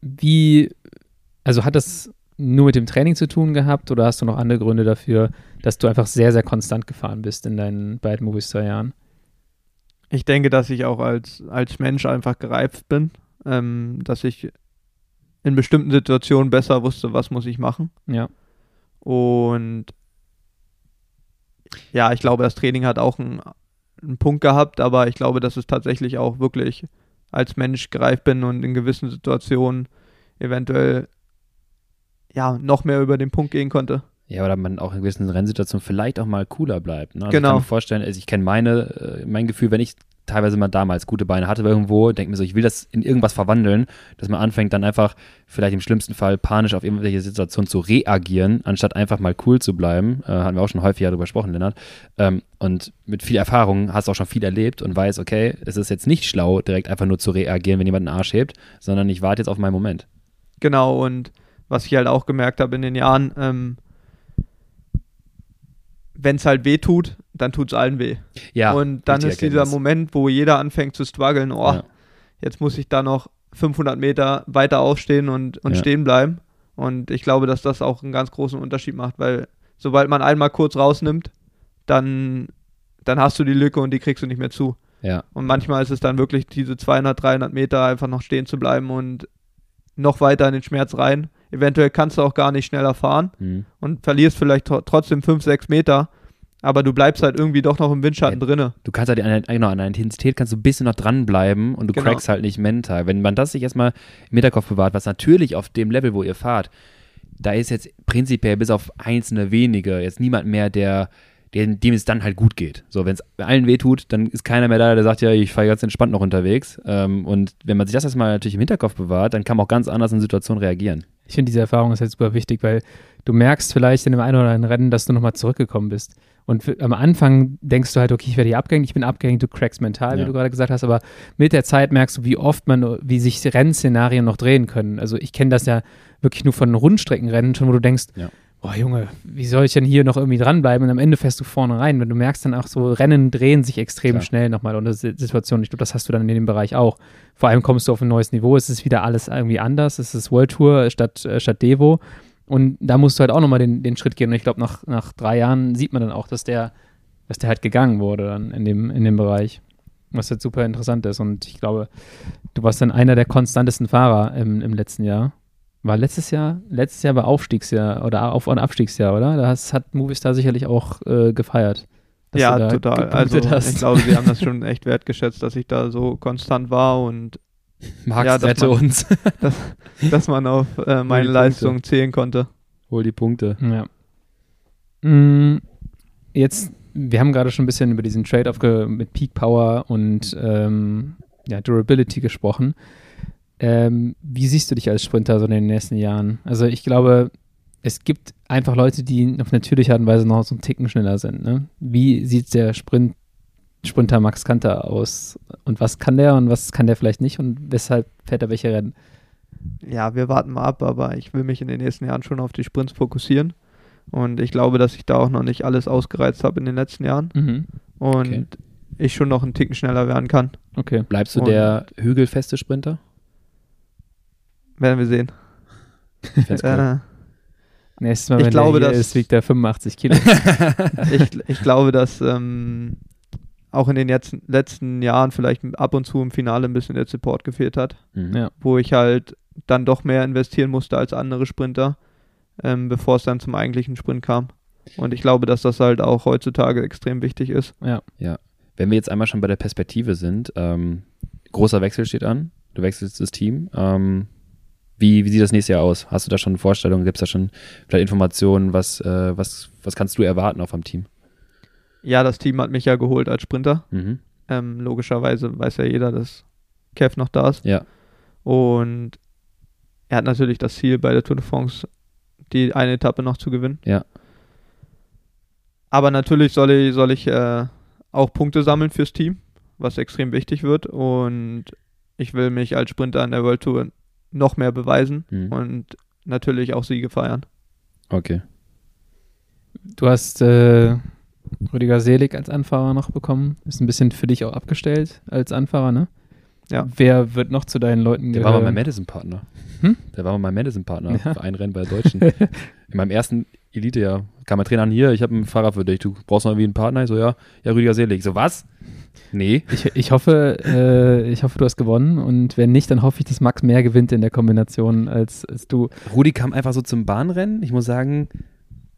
Wie, also hat das nur mit dem Training zu tun gehabt oder hast du noch andere Gründe dafür, dass du einfach sehr, sehr konstant gefahren bist in deinen beiden Movistar-Jahren? Ich denke, dass ich auch als, als Mensch einfach gereift bin, ähm, dass ich in bestimmten Situationen besser wusste, was muss ich machen. Ja. Und ja, ich glaube, das Training hat auch einen, einen Punkt gehabt, aber ich glaube, dass es tatsächlich auch wirklich als Mensch gereift bin und in gewissen Situationen eventuell ja noch mehr über den Punkt gehen konnte. Ja, oder man auch in gewissen Rennsituationen vielleicht auch mal cooler bleibt. Ne? Also genau. Ich kann mir vorstellen, also ich kenne meine, äh, mein Gefühl, wenn ich teilweise mal damals gute Beine hatte irgendwo, denke mir so, ich will das in irgendwas verwandeln, dass man anfängt dann einfach vielleicht im schlimmsten Fall panisch auf irgendwelche Situationen zu reagieren, anstatt einfach mal cool zu bleiben. Äh, hatten wir auch schon häufiger darüber gesprochen, Lennart. Ähm, und mit viel Erfahrung hast du auch schon viel erlebt und weißt, okay, es ist jetzt nicht schlau, direkt einfach nur zu reagieren, wenn jemand einen Arsch hebt, sondern ich warte jetzt auf meinen Moment. Genau, und was ich halt auch gemerkt habe in den Jahren, ähm, wenn es halt weh tut, dann tut es allen weh. Ja, und dann ist dieser Moment, wo jeder anfängt zu strugglen, oh, ja. jetzt muss ich da noch 500 Meter weiter aufstehen und, und ja. stehen bleiben. Und ich glaube, dass das auch einen ganz großen Unterschied macht, weil sobald man einmal kurz rausnimmt, dann, dann hast du die Lücke und die kriegst du nicht mehr zu. Ja. Und manchmal ist es dann wirklich diese 200, 300 Meter einfach noch stehen zu bleiben und noch weiter in den Schmerz rein. Eventuell kannst du auch gar nicht schneller fahren mhm. und verlierst vielleicht trotzdem 5, 6 Meter, aber du bleibst halt irgendwie doch noch im Windschatten ja, drinne. Du kannst halt an, genau, an der Intensität kannst du ein bisschen noch dranbleiben und du genau. crackst halt nicht mental. Wenn man das sich erstmal im Hinterkopf bewahrt, was natürlich auf dem Level, wo ihr fahrt, da ist jetzt prinzipiell bis auf einzelne wenige jetzt niemand mehr, der dem, dem es dann halt gut geht. So, wenn es allen wehtut, dann ist keiner mehr da, der sagt, ja, ich fahre ganz entspannt noch unterwegs. Ähm, und wenn man sich das erstmal natürlich im Hinterkopf bewahrt, dann kann man auch ganz anders in Situationen reagieren. Ich finde, diese Erfahrung ist halt super wichtig, weil du merkst vielleicht in dem einen oder anderen Rennen, dass du nochmal zurückgekommen bist. Und für, am Anfang denkst du halt, okay, ich werde hier abgehängt, ich bin abgehängt, du crackst mental, ja. wie du gerade gesagt hast, aber mit der Zeit merkst du, wie oft man, wie sich Rennszenarien noch drehen können. Also ich kenne das ja wirklich nur von Rundstreckenrennen schon, wo du denkst, ja boah Junge, wie soll ich denn hier noch irgendwie dranbleiben? Und am Ende fährst du vorne rein. Wenn du merkst dann auch so, Rennen drehen sich extrem Klar. schnell nochmal unter Situationen. Ich glaube, das hast du dann in dem Bereich auch. Vor allem kommst du auf ein neues Niveau. Es ist wieder alles irgendwie anders. Es ist World Tour statt, äh, statt Devo. Und da musst du halt auch nochmal den, den Schritt gehen. Und ich glaube, nach, nach drei Jahren sieht man dann auch, dass der, dass der halt gegangen wurde dann in dem, in dem Bereich. Was jetzt super interessant ist. Und ich glaube, du warst dann einer der konstantesten Fahrer im, im letzten Jahr. War letztes Jahr, letztes Jahr war Aufstiegsjahr oder Auf- und Abstiegsjahr, oder? Das hat Movistar sicherlich auch äh, gefeiert. Ja, total. Also hast. ich glaube, sie haben das schon echt wertgeschätzt, dass ich da so konstant war und Max ja, dass man, uns. dass, dass, man auf äh, meine Leistung zählen konnte. Hol die Punkte. Ja. Mm, jetzt, wir haben gerade schon ein bisschen über diesen Trade-off mit Peak Power und ähm, ja, Durability gesprochen. Ähm, wie siehst du dich als Sprinter so in den nächsten Jahren? Also ich glaube, es gibt einfach Leute, die auf natürliche Art und Weise noch so einen Ticken schneller sind. Ne? Wie sieht der Sprint, Sprinter Max Kanter aus? Und was kann der und was kann der vielleicht nicht? Und weshalb fährt er welche Rennen? Ja, wir warten mal ab, aber ich will mich in den nächsten Jahren schon auf die Sprints fokussieren. Und ich glaube, dass ich da auch noch nicht alles ausgereizt habe in den letzten Jahren. Mhm. Und okay. ich schon noch einen Ticken schneller werden kann. Okay. Bleibst du und der hügelfeste Sprinter? Werden wir sehen. Ich cool. äh, Nächstes Mal, wenn ich glaube, der dass, ist, wiegt er 85 Kilo. ich, ich glaube, dass ähm, auch in den jetzt, letzten Jahren vielleicht ab und zu im Finale ein bisschen der Support gefehlt hat. Mhm. Ja. Wo ich halt dann doch mehr investieren musste als andere Sprinter, ähm, bevor es dann zum eigentlichen Sprint kam. Und ich glaube, dass das halt auch heutzutage extrem wichtig ist. Ja, ja. Wenn wir jetzt einmal schon bei der Perspektive sind, ähm, großer Wechsel steht an. Du wechselst das Team. Ähm, wie, wie sieht das nächste Jahr aus? Hast du da schon Vorstellungen? Gibt es da schon vielleicht Informationen? Was, äh, was, was kannst du erwarten auch vom Team? Ja, das Team hat mich ja geholt als Sprinter. Mhm. Ähm, logischerweise weiß ja jeder, dass Kev noch da ist. Ja. Und er hat natürlich das Ziel, bei der Tour de France die eine Etappe noch zu gewinnen. Ja. Aber natürlich soll ich, soll ich äh, auch Punkte sammeln fürs Team, was extrem wichtig wird. Und ich will mich als Sprinter an der World Tour noch mehr beweisen mhm. und natürlich auch Siege feiern. Okay. Du hast äh, Rüdiger Selig als Anfahrer noch bekommen. Ist ein bisschen für dich auch abgestellt als Anfahrer, ne? Ja. Wer wird noch zu deinen Leuten Der gehören? war mal mein Madison-Partner. Hm? Der war mal mein Madison-Partner ja. für ein Rennen bei Deutschen. In meinem ersten Elite-Jahr kam mein Trainer an, hier, ich habe einen Fahrer für dich, du brauchst noch irgendwie einen Partner? Ich so, ja, ja, Rüdiger Selig. Ich so, was? Nee. Ich, ich hoffe, äh, ich hoffe, du hast gewonnen und wenn nicht, dann hoffe ich, dass Max mehr gewinnt in der Kombination als, als du. Rudi kam einfach so zum Bahnrennen. Ich muss sagen,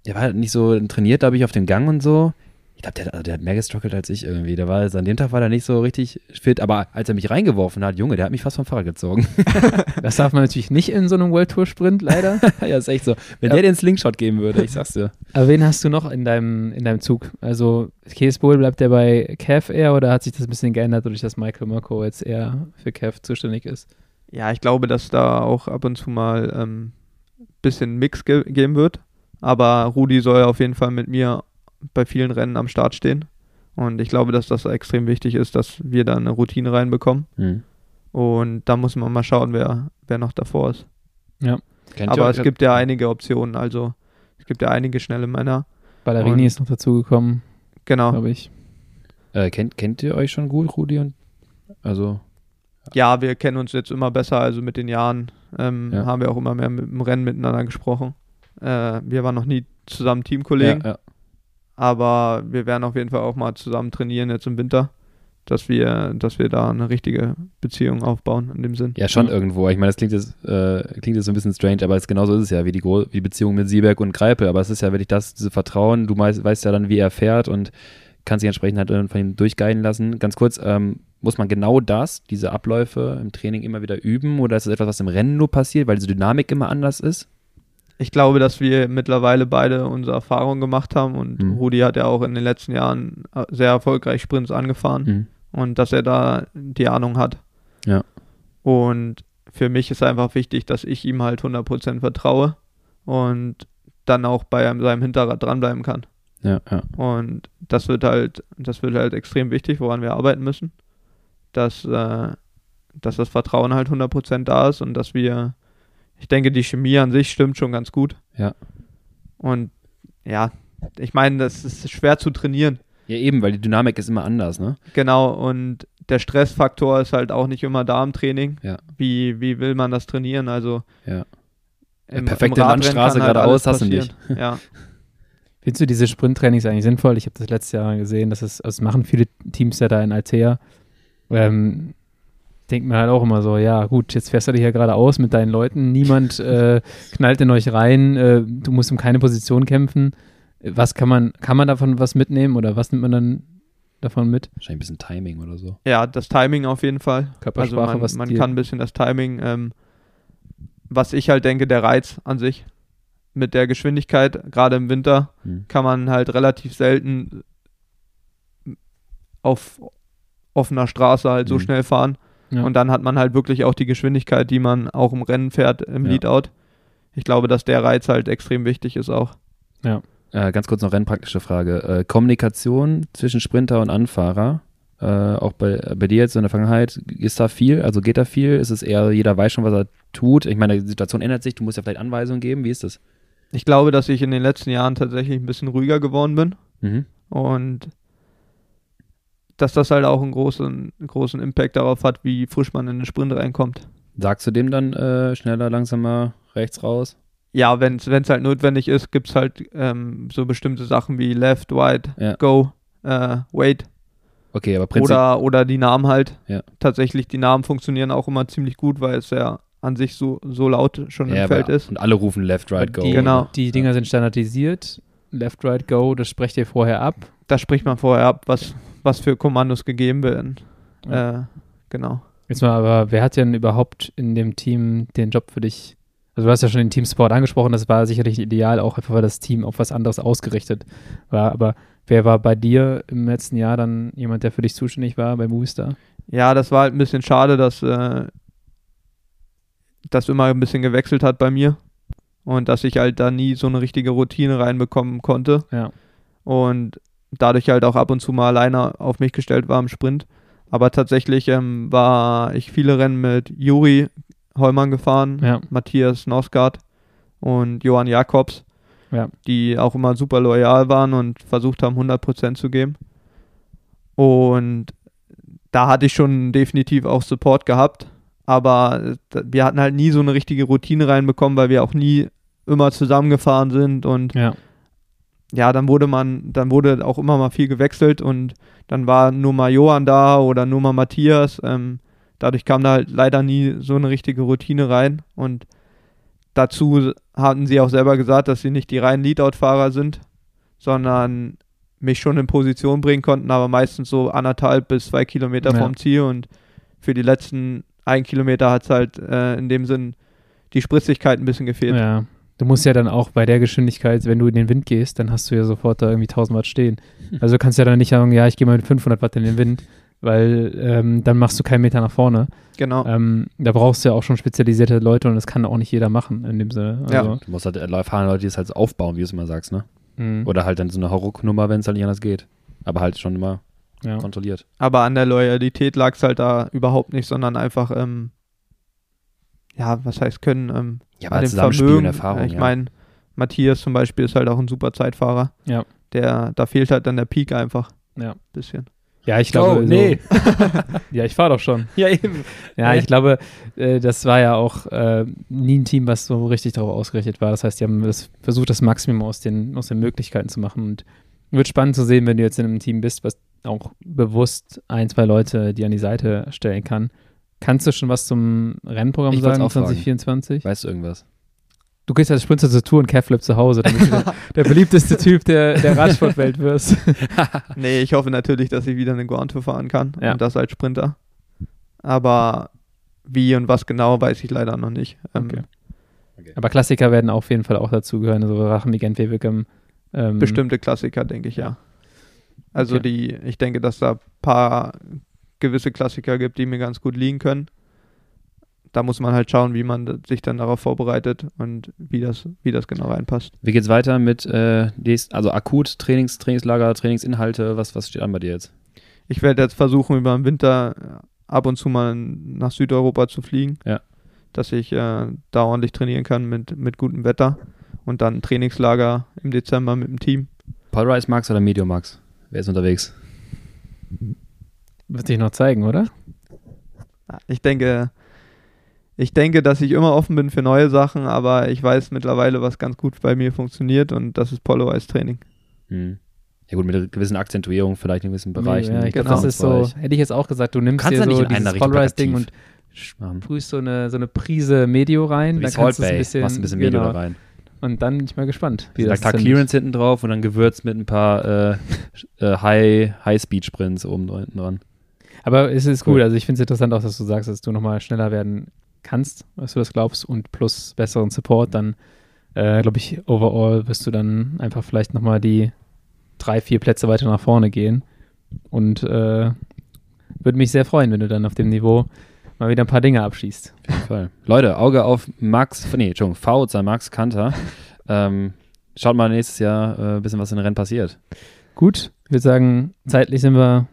der war halt nicht so trainiert, glaube ich, auf dem Gang und so ich glaube, der, der, hat mehr gestruggelt als ich irgendwie. Der war, also an dem Tag war er nicht so richtig fit, aber als er mich reingeworfen hat, Junge, der hat mich fast vom Fahrrad gezogen. das darf man natürlich nicht in so einem World Tour Sprint, leider. ja, ist echt so. Wenn ja. der den Slingshot geben würde, ich sag's dir. Aber wen hast du noch in deinem, in deinem Zug? Also, Case Bowl bleibt der bei Kev eher oder hat sich das ein bisschen geändert, dadurch, dass Michael Mirko jetzt eher für Kev zuständig ist? Ja, ich glaube, dass da auch ab und zu mal ein ähm, bisschen Mix ge geben wird. Aber Rudi soll auf jeden Fall mit mir bei vielen Rennen am Start stehen. Und ich glaube, dass das extrem wichtig ist, dass wir da eine Routine reinbekommen. Mhm. Und da muss man mal schauen, wer, wer noch davor ist. Ja. Kennt Aber es gibt ja einige Optionen. Also es gibt ja einige schnelle Männer. Ballerini ist noch dazugekommen. Genau. Glaube ich. Äh, kennt, kennt ihr euch schon gut, Rudi? Und also. Ja, wir kennen uns jetzt immer besser. Also mit den Jahren ähm, ja. haben wir auch immer mehr mit dem Rennen miteinander gesprochen. Äh, wir waren noch nie zusammen Teamkollegen. Ja, ja. Aber wir werden auf jeden Fall auch mal zusammen trainieren jetzt im Winter, dass wir, dass wir da eine richtige Beziehung aufbauen in dem Sinn. Ja, schon irgendwo. Ich meine, das klingt jetzt, äh, klingt jetzt so ein bisschen strange, aber es, genauso ist es ja, wie die, wie die Beziehung mit Sieberg und Greipel. Aber es ist ja wirklich das, diese Vertrauen. Du weißt, weißt ja dann, wie er fährt und kannst dich entsprechend halt von ihm durchguiden lassen. Ganz kurz, ähm, muss man genau das, diese Abläufe im Training immer wieder üben oder ist es etwas, was im Rennen nur passiert, weil diese Dynamik immer anders ist? Ich glaube, dass wir mittlerweile beide unsere Erfahrungen gemacht haben und mhm. Rudi hat ja auch in den letzten Jahren äh, sehr erfolgreich Sprints angefahren mhm. und dass er da die Ahnung hat. Ja. Und für mich ist einfach wichtig, dass ich ihm halt 100% vertraue und dann auch bei seinem Hinterrad dranbleiben kann. Ja, ja. Und das wird halt, das wird halt extrem wichtig, woran wir arbeiten müssen. Dass, äh, dass das Vertrauen halt 100% da ist und dass wir ich denke, die Chemie an sich stimmt schon ganz gut. Ja. Und ja, ich meine, das ist schwer zu trainieren. Ja, eben, weil die Dynamik ist immer anders, ne? Genau, und der Stressfaktor ist halt auch nicht immer da im Training. Ja. Wie, wie will man das trainieren? Also ja. Im, Perfekte im Landstraße halt geradeaus hast du nicht. Ja. Findest du diese Sprinttrainings eigentlich sinnvoll? Ich habe das letztes Jahr gesehen, dass es, also machen viele Teams ja da in Altea. Ähm, denke mir halt auch immer so, ja gut, jetzt fährst du dich ja gerade aus mit deinen Leuten, niemand äh, knallt in euch rein, äh, du musst um keine Position kämpfen. Was kann man, kann man davon was mitnehmen oder was nimmt man dann davon mit? Wahrscheinlich ein bisschen Timing oder so. Ja, das Timing auf jeden Fall. Körpersprache, also man, was man kann ein bisschen das Timing, ähm, was ich halt denke, der Reiz an sich mit der Geschwindigkeit, gerade im Winter, hm. kann man halt relativ selten auf offener Straße halt so hm. schnell fahren. Ja. Und dann hat man halt wirklich auch die Geschwindigkeit, die man auch im Rennen fährt im ja. Leadout. Ich glaube, dass der Reiz halt extrem wichtig ist auch. Ja. Äh, ganz kurz noch rennpraktische Frage. Äh, Kommunikation zwischen Sprinter und Anfahrer, äh, auch bei, bei dir jetzt in der Vergangenheit, ist da viel? Also geht da viel? Ist es eher, jeder weiß schon, was er tut? Ich meine, die Situation ändert sich, du musst ja vielleicht Anweisungen geben. Wie ist das? Ich glaube, dass ich in den letzten Jahren tatsächlich ein bisschen ruhiger geworden bin. Mhm. Und dass das halt auch einen großen, großen Impact darauf hat, wie frisch man in den Sprint reinkommt. Sagst du dem dann äh, schneller, langsamer, rechts raus? Ja, wenn es halt notwendig ist, gibt es halt ähm, so bestimmte Sachen wie Left, Right, ja. Go, äh, Wait. Okay, aber Prinzip oder, oder die Namen halt. Ja. Tatsächlich, die Namen funktionieren auch immer ziemlich gut, weil es ja an sich so, so laut schon ja, im Feld ist. Und alle rufen Left, Right, Go. Die, genau. Die Dinger sind standardisiert. Left, Right, Go, das sprecht ihr vorher ab. Das spricht man vorher ab, was was für Kommandos gegeben werden. Ja. Äh, genau. Jetzt mal, aber wer hat denn überhaupt in dem Team den Job für dich? Also du hast ja schon den Teamsport angesprochen, das war sicherlich ideal, auch einfach weil das Team auf was anderes ausgerichtet war. Aber wer war bei dir im letzten Jahr dann jemand, der für dich zuständig war bei Movistar? Ja, das war halt ein bisschen schade, dass äh, das immer ein bisschen gewechselt hat bei mir. und dass ich halt da nie so eine richtige Routine reinbekommen konnte. Ja. Und dadurch halt auch ab und zu mal alleine auf mich gestellt war im Sprint. Aber tatsächlich ähm, war ich viele Rennen mit Juri Heumann gefahren, ja. Matthias Nosgard und Johann Jakobs, ja. die auch immer super loyal waren und versucht haben, 100% zu geben. Und da hatte ich schon definitiv auch Support gehabt, aber wir hatten halt nie so eine richtige Routine reinbekommen, weil wir auch nie immer zusammengefahren sind und ja ja, dann wurde man, dann wurde auch immer mal viel gewechselt und dann war nur mal Johann da oder nur mal Matthias. Ähm, dadurch kam da halt leider nie so eine richtige Routine rein und dazu hatten sie auch selber gesagt, dass sie nicht die reinen Leadout-Fahrer sind, sondern mich schon in Position bringen konnten, aber meistens so anderthalb bis zwei Kilometer ja. vom Ziel und für die letzten ein Kilometer hat es halt äh, in dem Sinn die Spritzigkeit ein bisschen gefehlt. Ja, Du musst ja dann auch bei der Geschwindigkeit, wenn du in den Wind gehst, dann hast du ja sofort da irgendwie 1000 Watt stehen. Also du kannst ja dann nicht sagen, ja, ich gehe mal mit 500 Watt in den Wind, weil ähm, dann machst du keinen Meter nach vorne. Genau. Ähm, da brauchst du ja auch schon spezialisierte Leute und das kann auch nicht jeder machen in dem Sinne. Also, ja. Du musst halt erfahrene Leute, die es halt aufbauen, wie du es immer sagst, ne? Mhm. Oder halt dann so eine Hauruck-Nummer, wenn es halt nicht anders geht. Aber halt schon immer ja. kontrolliert. Aber an der Loyalität lag es halt da überhaupt nicht, sondern einfach, ähm, ja, was heißt können, ähm, ja, aber Zusammenspiel und Erfahrung. Ich ja. meine, Matthias zum Beispiel ist halt auch ein super Zeitfahrer. Ja. Der, da fehlt halt dann der Peak einfach. Ja. Bisschen. Ja, ich glaube. Oh, nee. ja, ich fahre doch schon. Ja, eben. Ja, ich glaube, äh, das war ja auch äh, nie ein Team, was so richtig darauf ausgerichtet war. Das heißt, die haben das, versucht, das Maximum aus den, aus den Möglichkeiten zu machen. Und wird spannend zu sehen, wenn du jetzt in einem Team bist, was auch bewusst ein, zwei Leute, die an die Seite stellen kann. Kannst du schon was zum Rennprogramm ich sagen, 2024? Weißt du irgendwas? Du gehst als Sprinter zur Tour und Kevlip zu Hause, damit du der, der, beliebteste Typ der, der Radsportwelt wirst. nee, ich hoffe natürlich, dass ich wieder eine Grand Tour fahren kann ja. und das als Sprinter. Aber wie und was genau, weiß ich leider noch nicht. Ähm, okay. Okay. Aber Klassiker werden auf jeden Fall auch dazugehören, so Rachen wie Gent ähm, Bestimmte Klassiker, denke ich, ja. Also okay. die, ich denke, dass da ein paar gewisse Klassiker gibt, die mir ganz gut liegen können. Da muss man halt schauen, wie man sich dann darauf vorbereitet und wie das, wie das genau reinpasst. Wie geht's weiter mit äh, also akut Trainings, Trainingslager, Trainingsinhalte? Was, was steht an bei dir jetzt? Ich werde jetzt versuchen, über den Winter ab und zu mal nach Südeuropa zu fliegen. Ja. Dass ich äh, da ordentlich trainieren kann mit, mit gutem Wetter. Und dann Trainingslager im Dezember mit dem Team. Polarize Max oder Medium Max? Wer ist unterwegs? Wird sich noch zeigen, oder? Ich denke, ich denke, dass ich immer offen bin für neue Sachen, aber ich weiß mittlerweile, was ganz gut bei mir funktioniert und das ist Polo-Ice Training. Hm. Ja gut, mit einer gewissen Akzentuierung vielleicht in gewissen Bereichen. Ja, ich glaube, das ist so, hätte ich jetzt auch gesagt, du nimmst dir so dieses Polarize-Ding und sprühst so eine, so eine Prise Medio rein, Wie dann kannst du ein bisschen, machst ein bisschen Medio genau, da rein. Und dann bin ich mal gespannt. Wie da das Clearance hinten drauf und dann gewürzt mit ein paar äh, äh, High, High-Speed-Sprints oben hinten dran. Aber es ist cool. gut. Also ich finde es interessant auch, dass du sagst, dass du nochmal schneller werden kannst, was du das glaubst, und plus besseren Support, dann äh, glaube ich, overall wirst du dann einfach vielleicht nochmal die drei, vier Plätze weiter nach vorne gehen. Und äh, würde mich sehr freuen, wenn du dann auf dem Niveau mal wieder ein paar Dinge abschießt. Auf jeden Fall. Leute, Auge auf Max, nee, Entschuldigung, V, Max Kanter. Ähm, schaut mal nächstes Jahr äh, ein bisschen, was in den Rennen passiert. Gut, ich würde sagen, zeitlich sind wir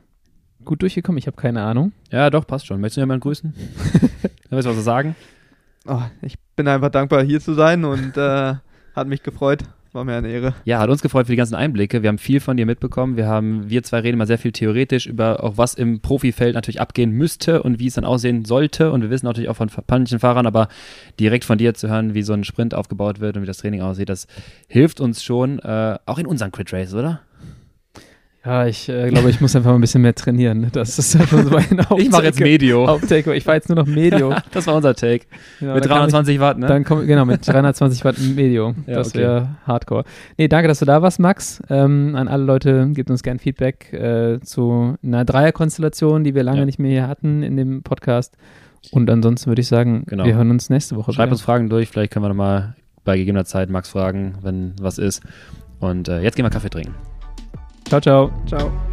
gut durchgekommen? Ich habe keine Ahnung. Ja, doch, passt schon. Möchtest du jemanden grüßen? Willst du was sagen? Oh, ich bin einfach dankbar, hier zu sein und äh, hat mich gefreut. War mir eine Ehre. Ja, hat uns gefreut für die ganzen Einblicke. Wir haben viel von dir mitbekommen. Wir haben, wir zwei reden mal sehr viel theoretisch über auch was im Profifeld natürlich abgehen müsste und wie es dann aussehen sollte. Und wir wissen natürlich auch von manchen Fahrern, aber direkt von dir zu hören, wie so ein Sprint aufgebaut wird und wie das Training aussieht, das hilft uns schon, äh, auch in unseren Crit Race, oder? Ja, ich äh, glaube, ich muss einfach mal ein bisschen mehr trainieren. Das ist einfach so mein Haupttake. Ich mache jetzt Medio. Haupttake. Ich fahre jetzt nur noch Medio. das war unser Take. Ja, mit 320 ich, Watt, ne? Dann komm, genau, mit 320 Watt Medio. Ja, das okay. wäre Hardcore. Nee, danke, dass du da warst, Max. Ähm, an alle Leute, gebt uns gern Feedback äh, zu einer Dreierkonstellation, die wir lange ja. nicht mehr hier hatten in dem Podcast. Und ansonsten würde ich sagen, genau. wir hören uns nächste Woche. Schreibt uns Fragen durch, vielleicht können wir nochmal bei gegebener Zeit Max fragen, wenn was ist. Und äh, jetzt gehen wir Kaffee trinken. Ciao, ciao. Ciao.